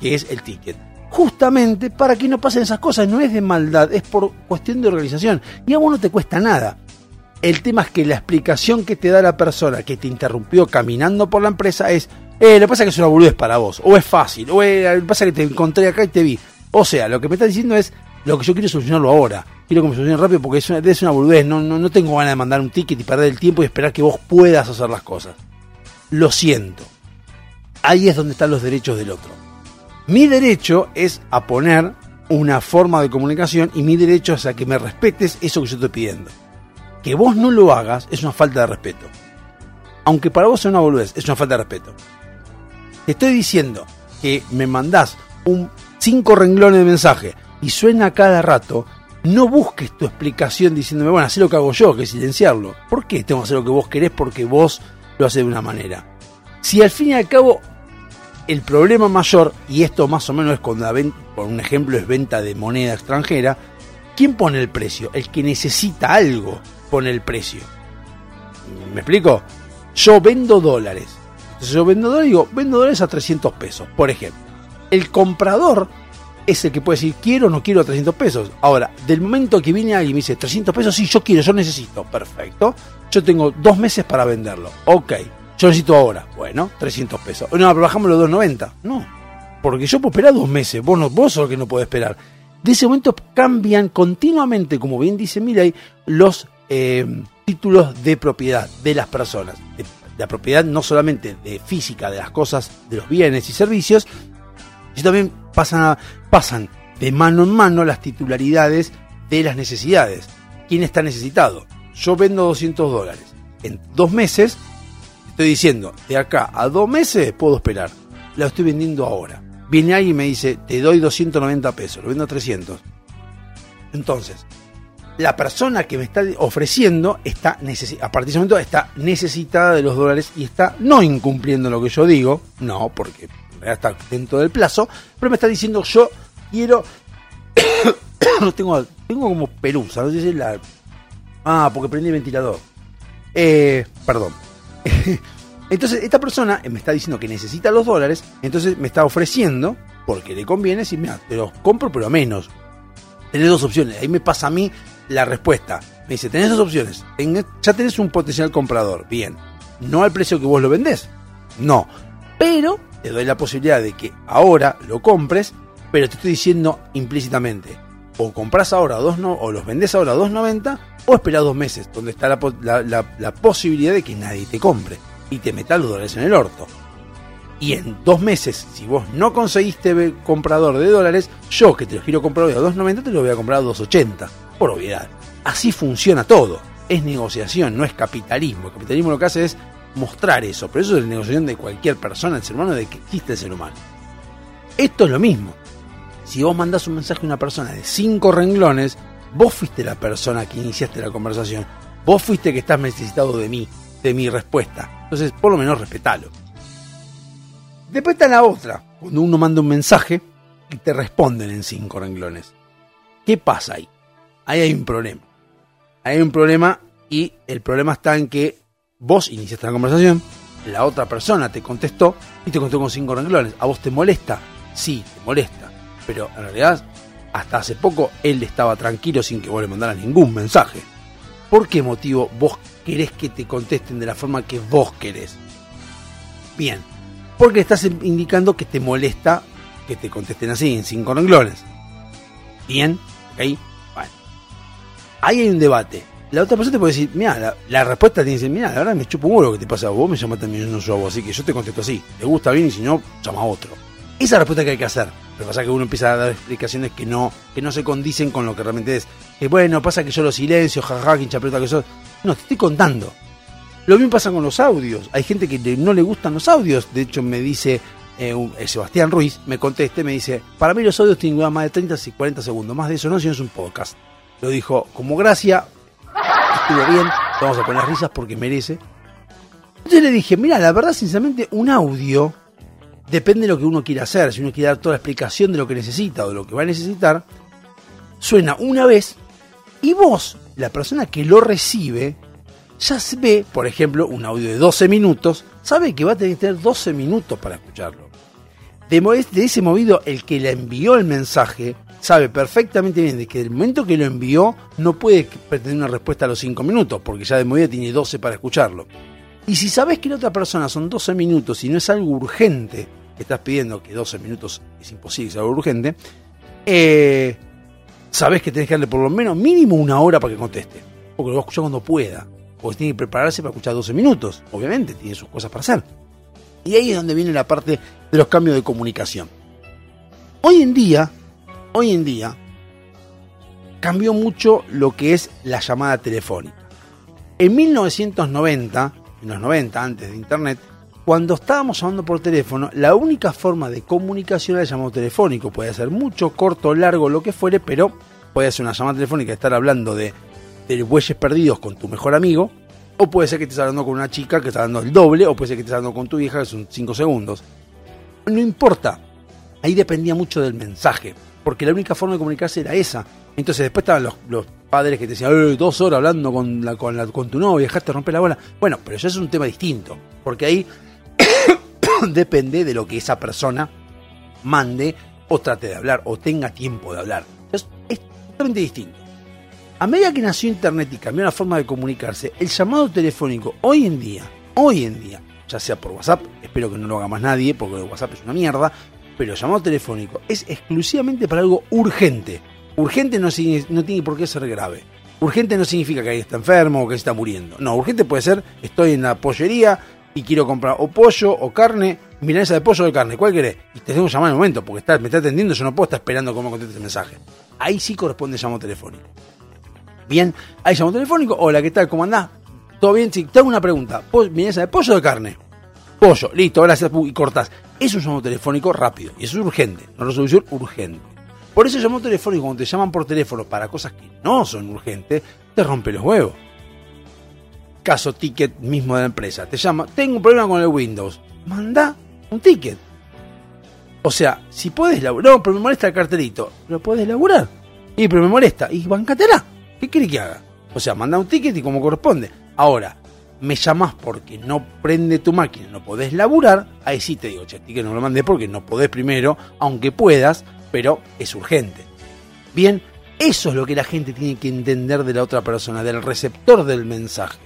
Que es el ticket. Justamente para que no pasen esas cosas. No es de maldad, es por cuestión de organización. Y a vos no te cuesta nada. El tema es que la explicación que te da la persona que te interrumpió caminando por la empresa es, eh, lo que pasa es que es una boludez para vos, o es fácil, o lo que pasa es que te encontré acá y te vi. O sea, lo que me está diciendo es, lo que yo quiero solucionarlo ahora. Quiero que me solucione rápido porque es una, es una no, no, no tengo ganas de mandar un ticket y perder el tiempo y esperar que vos puedas hacer las cosas. Lo siento. Ahí es donde están los derechos del otro. Mi derecho es a poner una forma de comunicación y mi derecho es a que me respetes eso que yo estoy pidiendo. Que vos no lo hagas es una falta de respeto. Aunque para vos sea una boludez, es una falta de respeto. Te estoy diciendo que me mandás un cinco renglones de mensaje y suena cada rato, no busques tu explicación diciéndome, bueno, haz lo que hago yo, que es silenciarlo. ¿Por qué tengo que hacer lo que vos querés porque vos lo haces de una manera? Si al fin y al cabo el problema mayor, y esto más o menos es cuando la ven- por un ejemplo es venta de moneda extranjera, ¿quién pone el precio? El que necesita algo pone el precio. ¿Me explico? Yo vendo dólares. Entonces yo vendo dólares digo, vendo dólares a 300 pesos, por ejemplo. El comprador es el que puede decir, quiero o no quiero 300 pesos. Ahora, del momento que viene alguien y me dice, 300 pesos, sí, yo quiero, yo necesito. Perfecto. Yo tengo dos meses para venderlo. Ok. Yo necesito ahora. Bueno, 300 pesos. No, pero bajamos los 290. No. Porque yo puedo esperar dos meses. Vos, no, vos sos el que no puede esperar. De ese momento cambian continuamente, como bien dice Milay, los eh, títulos de propiedad de las personas. De, la propiedad no solamente de física de las cosas, de los bienes y servicios, sino también pasan, pasan de mano en mano las titularidades de las necesidades. ¿Quién está necesitado? Yo vendo 200 dólares. En dos meses, estoy diciendo, de acá a dos meses puedo esperar. La estoy vendiendo ahora. Viene alguien y me dice, te doy 290 pesos, lo vendo a 300. Entonces, la persona que me está ofreciendo está a partir de momento está necesitada de los dólares y está no incumpliendo lo que yo digo, no, porque está dentro del plazo, pero me está diciendo yo quiero *coughs* tengo tengo como pelusa, no sé si la ah, porque prendí el ventilador. Eh, perdón. *laughs* Entonces, esta persona me está diciendo que necesita los dólares, entonces me está ofreciendo, porque le conviene, si mira, te los compro pero menos. tenés dos opciones. Ahí me pasa a mí la respuesta. Me dice, tenés dos opciones. Ten- ya tenés un potencial comprador. Bien. No al precio que vos lo vendés. No. Pero te doy la posibilidad de que ahora lo compres, pero te estoy diciendo implícitamente. O compras ahora a dos no, o los vendés ahora a 2.90 o esperás dos meses, donde está la, po- la- la- la posibilidad de que nadie te compre y te meta los dólares en el orto. Y en dos meses, si vos no conseguiste comprador de dólares, yo que te los quiero comprar hoy a 2.90 te lo voy a comprar a 2.80. Por obviedad. Así funciona todo. Es negociación, no es capitalismo. El capitalismo lo que hace es mostrar eso. Pero eso es la negociación de cualquier persona, el ser humano, de que existe el ser humano. Esto es lo mismo. Si vos mandás un mensaje a una persona de cinco renglones, vos fuiste la persona que iniciaste la conversación. Vos fuiste que estás necesitado de mí, de mi respuesta. Entonces, por lo menos respetalo. Después está la otra, cuando uno manda un mensaje y te responden en cinco renglones. ¿Qué pasa ahí? Ahí hay un problema. Ahí hay un problema y el problema está en que vos iniciaste la conversación, la otra persona te contestó y te contestó con cinco renglones. ¿A vos te molesta? Sí, te molesta. Pero en realidad, hasta hace poco él estaba tranquilo sin que vos le mandaras ningún mensaje. ¿Por qué motivo vos querés que te contesten de la forma que vos querés? Bien, porque estás indicando que te molesta que te contesten así, en cinco renglones. Bien, ok. Ahí hay un debate. La otra persona te puede decir, mira, la, respuesta tiene que mira, la verdad me chupo un huevo que te pasa a vos, me llamaste a mí, yo no soy a vos, así que yo te contesto así. Te gusta bien y si no, llama a otro. Esa respuesta que hay que hacer. Que pasa que uno empieza a dar explicaciones que no, que no se condicen con lo que realmente es. Que bueno, pasa que yo lo silencio, jajaja, que hincha pelota que sos. No, te estoy contando. Lo mismo pasa con los audios. Hay gente que no le gustan los audios. De hecho, me dice eh, eh, Sebastián Ruiz, me conteste, me dice, para mí los audios tienen más de 30 y 40 segundos. Más de eso no, si no es un podcast. Lo dijo como gracia. Estuvo bien. Vamos a poner risas porque merece. Entonces le dije, mira, la verdad, sinceramente, un audio depende de lo que uno quiera hacer. Si uno quiere dar toda la explicación de lo que necesita o de lo que va a necesitar, suena una vez y vos, la persona que lo recibe, ya se ve, por ejemplo, un audio de 12 minutos, sabe que va a tener que tener 12 minutos para escucharlo. De ese movido, el que le envió el mensaje sabe perfectamente bien de que el momento que lo envió no puede pretender una respuesta a los 5 minutos, porque ya de movida tiene 12 para escucharlo. Y si sabes que la otra persona son 12 minutos y no es algo urgente, que estás pidiendo que 12 minutos es imposible, es algo urgente, eh, sabes que tenés que darle por lo menos mínimo una hora para que conteste. Porque lo va a escuchar cuando pueda. Porque tiene que prepararse para escuchar 12 minutos. Obviamente, tiene sus cosas para hacer. Y ahí es donde viene la parte de los cambios de comunicación. Hoy en día, hoy en día, cambió mucho lo que es la llamada telefónica. En 1990, en los 90, antes de Internet, cuando estábamos llamando por teléfono, la única forma de comunicación era el llamado telefónico. Puede ser mucho, corto, largo, lo que fuere, pero puede ser una llamada telefónica, estar hablando de, de bueyes perdidos con tu mejor amigo, o puede ser que estés hablando con una chica que está dando el doble, o puede ser que estés hablando con tu hija que son 5 segundos. No importa, ahí dependía mucho del mensaje, porque la única forma de comunicarse era esa. Entonces después estaban los, padres que te decían, "Eh, dos horas hablando con, la, con, la- con tu novia, dejaste romper la bola. Bueno, pero eso es un tema distinto, porque ahí *coughs* depende de lo que esa persona mande o trate de hablar o tenga tiempo de hablar. Es, es totalmente distinto. A medida que nació Internet y cambió la forma de comunicarse, el llamado telefónico hoy en día, hoy en día, ya sea por WhatsApp, espero que no lo haga más nadie porque WhatsApp es una mierda, pero llamado telefónico es exclusivamente para algo urgente. Urgente no, tiene por qué ser grave. Urgente no significa que alguien está enfermo o que está muriendo. No, urgente puede ser, estoy en la pollería y quiero comprar o pollo o carne, milanesa de pollo o de carne, ¿cuál querés? Y te tengo que llamar en el momento porque está, me está atendiendo, yo no puedo estar esperando cómo conteste el mensaje. Ahí sí corresponde llamado telefónico. Bien, hay llamado telefónico. Hola, ¿qué tal? ¿Cómo andás? ¿Todo bien? Sí, te hago una pregunta. ¿Po- ¿Milanesa de pollo o de carne? Pollo, listo, gracias, y cortás. Es un llamado telefónico rápido y eso es urgente, una resolución urgente. Por eso el llamado telefónico, cuando te llaman por teléfono para cosas que no son urgentes, te rompe los huevos. Caso ticket mismo de la empresa. Te llama, tengo un problema con el Windows. Manda un ticket. O sea, si puedes laburar, no, pero me molesta el cartelito. Lo puedes laburar. Y pero me molesta. Y bancatela. ¿Qué querés que haga? O sea, manda un ticket y como corresponde. Ahora, me llamás porque no prende tu máquina, no podés laburar, ahí sí te digo, che, que no lo mandé porque no podés primero, aunque puedas, pero es urgente. Bien, Eso es lo que la gente tiene que entender de la otra persona, del receptor del mensaje.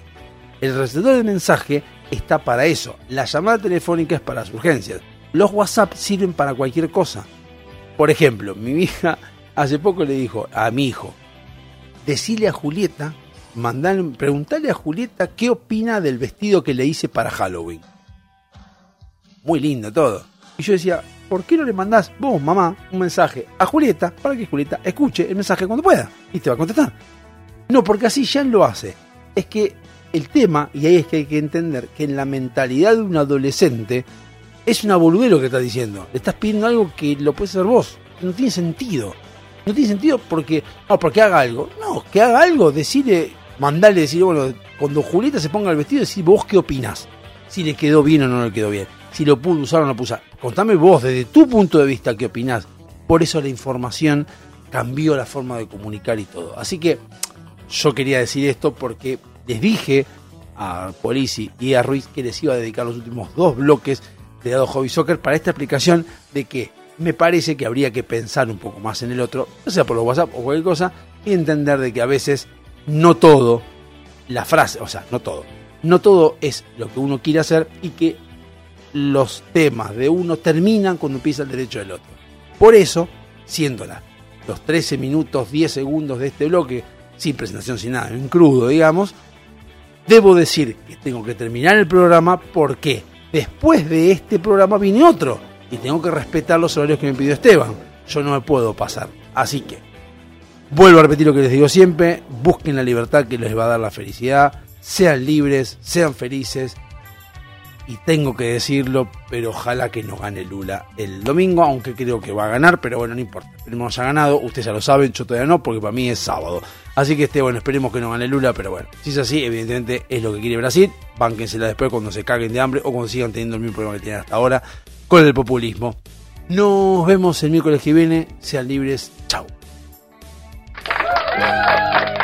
El receptor del mensaje está para eso. La llamada telefónica es para las urgencias. Los WhatsApp sirven para cualquier cosa. Por ejemplo, mi hija hace poco le dijo a mi hijo, decile a Julieta, mandale, preguntale a Julieta qué opina del vestido que le hice para Halloween. Muy lindo todo. Y yo decía, ¿por qué no le mandás vos, mamá, un mensaje a Julieta para que Julieta escuche el mensaje cuando pueda? Y te va a contestar. No, porque así ya lo hace. Es que el tema, y ahí es que hay que entender, que en la mentalidad de un adolescente es una boludez lo que estás diciendo. Le estás pidiendo algo que lo puedes hacer vos. No tiene sentido. No tiene sentido porque, no, porque haga algo. No, que haga algo, decirle, mandarle, decirle, bueno, cuando Julieta se ponga el vestido, decir vos qué opinás. Si le quedó bien o no le quedó bien. Si lo pudo usar o no pudo usar. Contame vos, desde tu punto de vista, qué opinás. Por eso la información cambió la forma de comunicar y todo. Así que yo quería decir esto porque les dije a Polisi y a Ruiz que les iba a dedicar los últimos dos bloques de Dado Hobby Soccer para esta explicación de que me parece que habría que pensar un poco más en el otro, ya sea por los WhatsApp o cualquier cosa, y entender de que a veces no todo, la frase, o sea, no todo, no todo es lo que uno quiere hacer y que los temas de uno terminan cuando empieza el derecho del otro. Por eso, siéndola los 13 minutos 10 segundos de este bloque, sin presentación, sin nada, en crudo, digamos, debo decir que tengo que terminar el programa porque después de este programa viene otro y tengo que respetar los horarios que me pidió Esteban. Yo no me puedo pasar. Así que, vuelvo a repetir lo que les digo siempre, busquen la libertad que les va a dar la felicidad, sean libres, sean felices. Y tengo que decirlo, pero ojalá que no gane Lula el domingo, aunque creo que va a ganar, pero bueno, no importa. Esperemos haya ganado, ustedes ya lo saben, yo todavía no, porque para mí es sábado. Así que este, bueno, esperemos que no gane Lula, pero bueno, si es así, evidentemente es lo que quiere Brasil. Bánquensela después cuando se caguen de hambre o cuando sigan teniendo el mismo problema que tienen hasta ahora con el populismo. Nos vemos el miércoles que viene, sean libres, chao.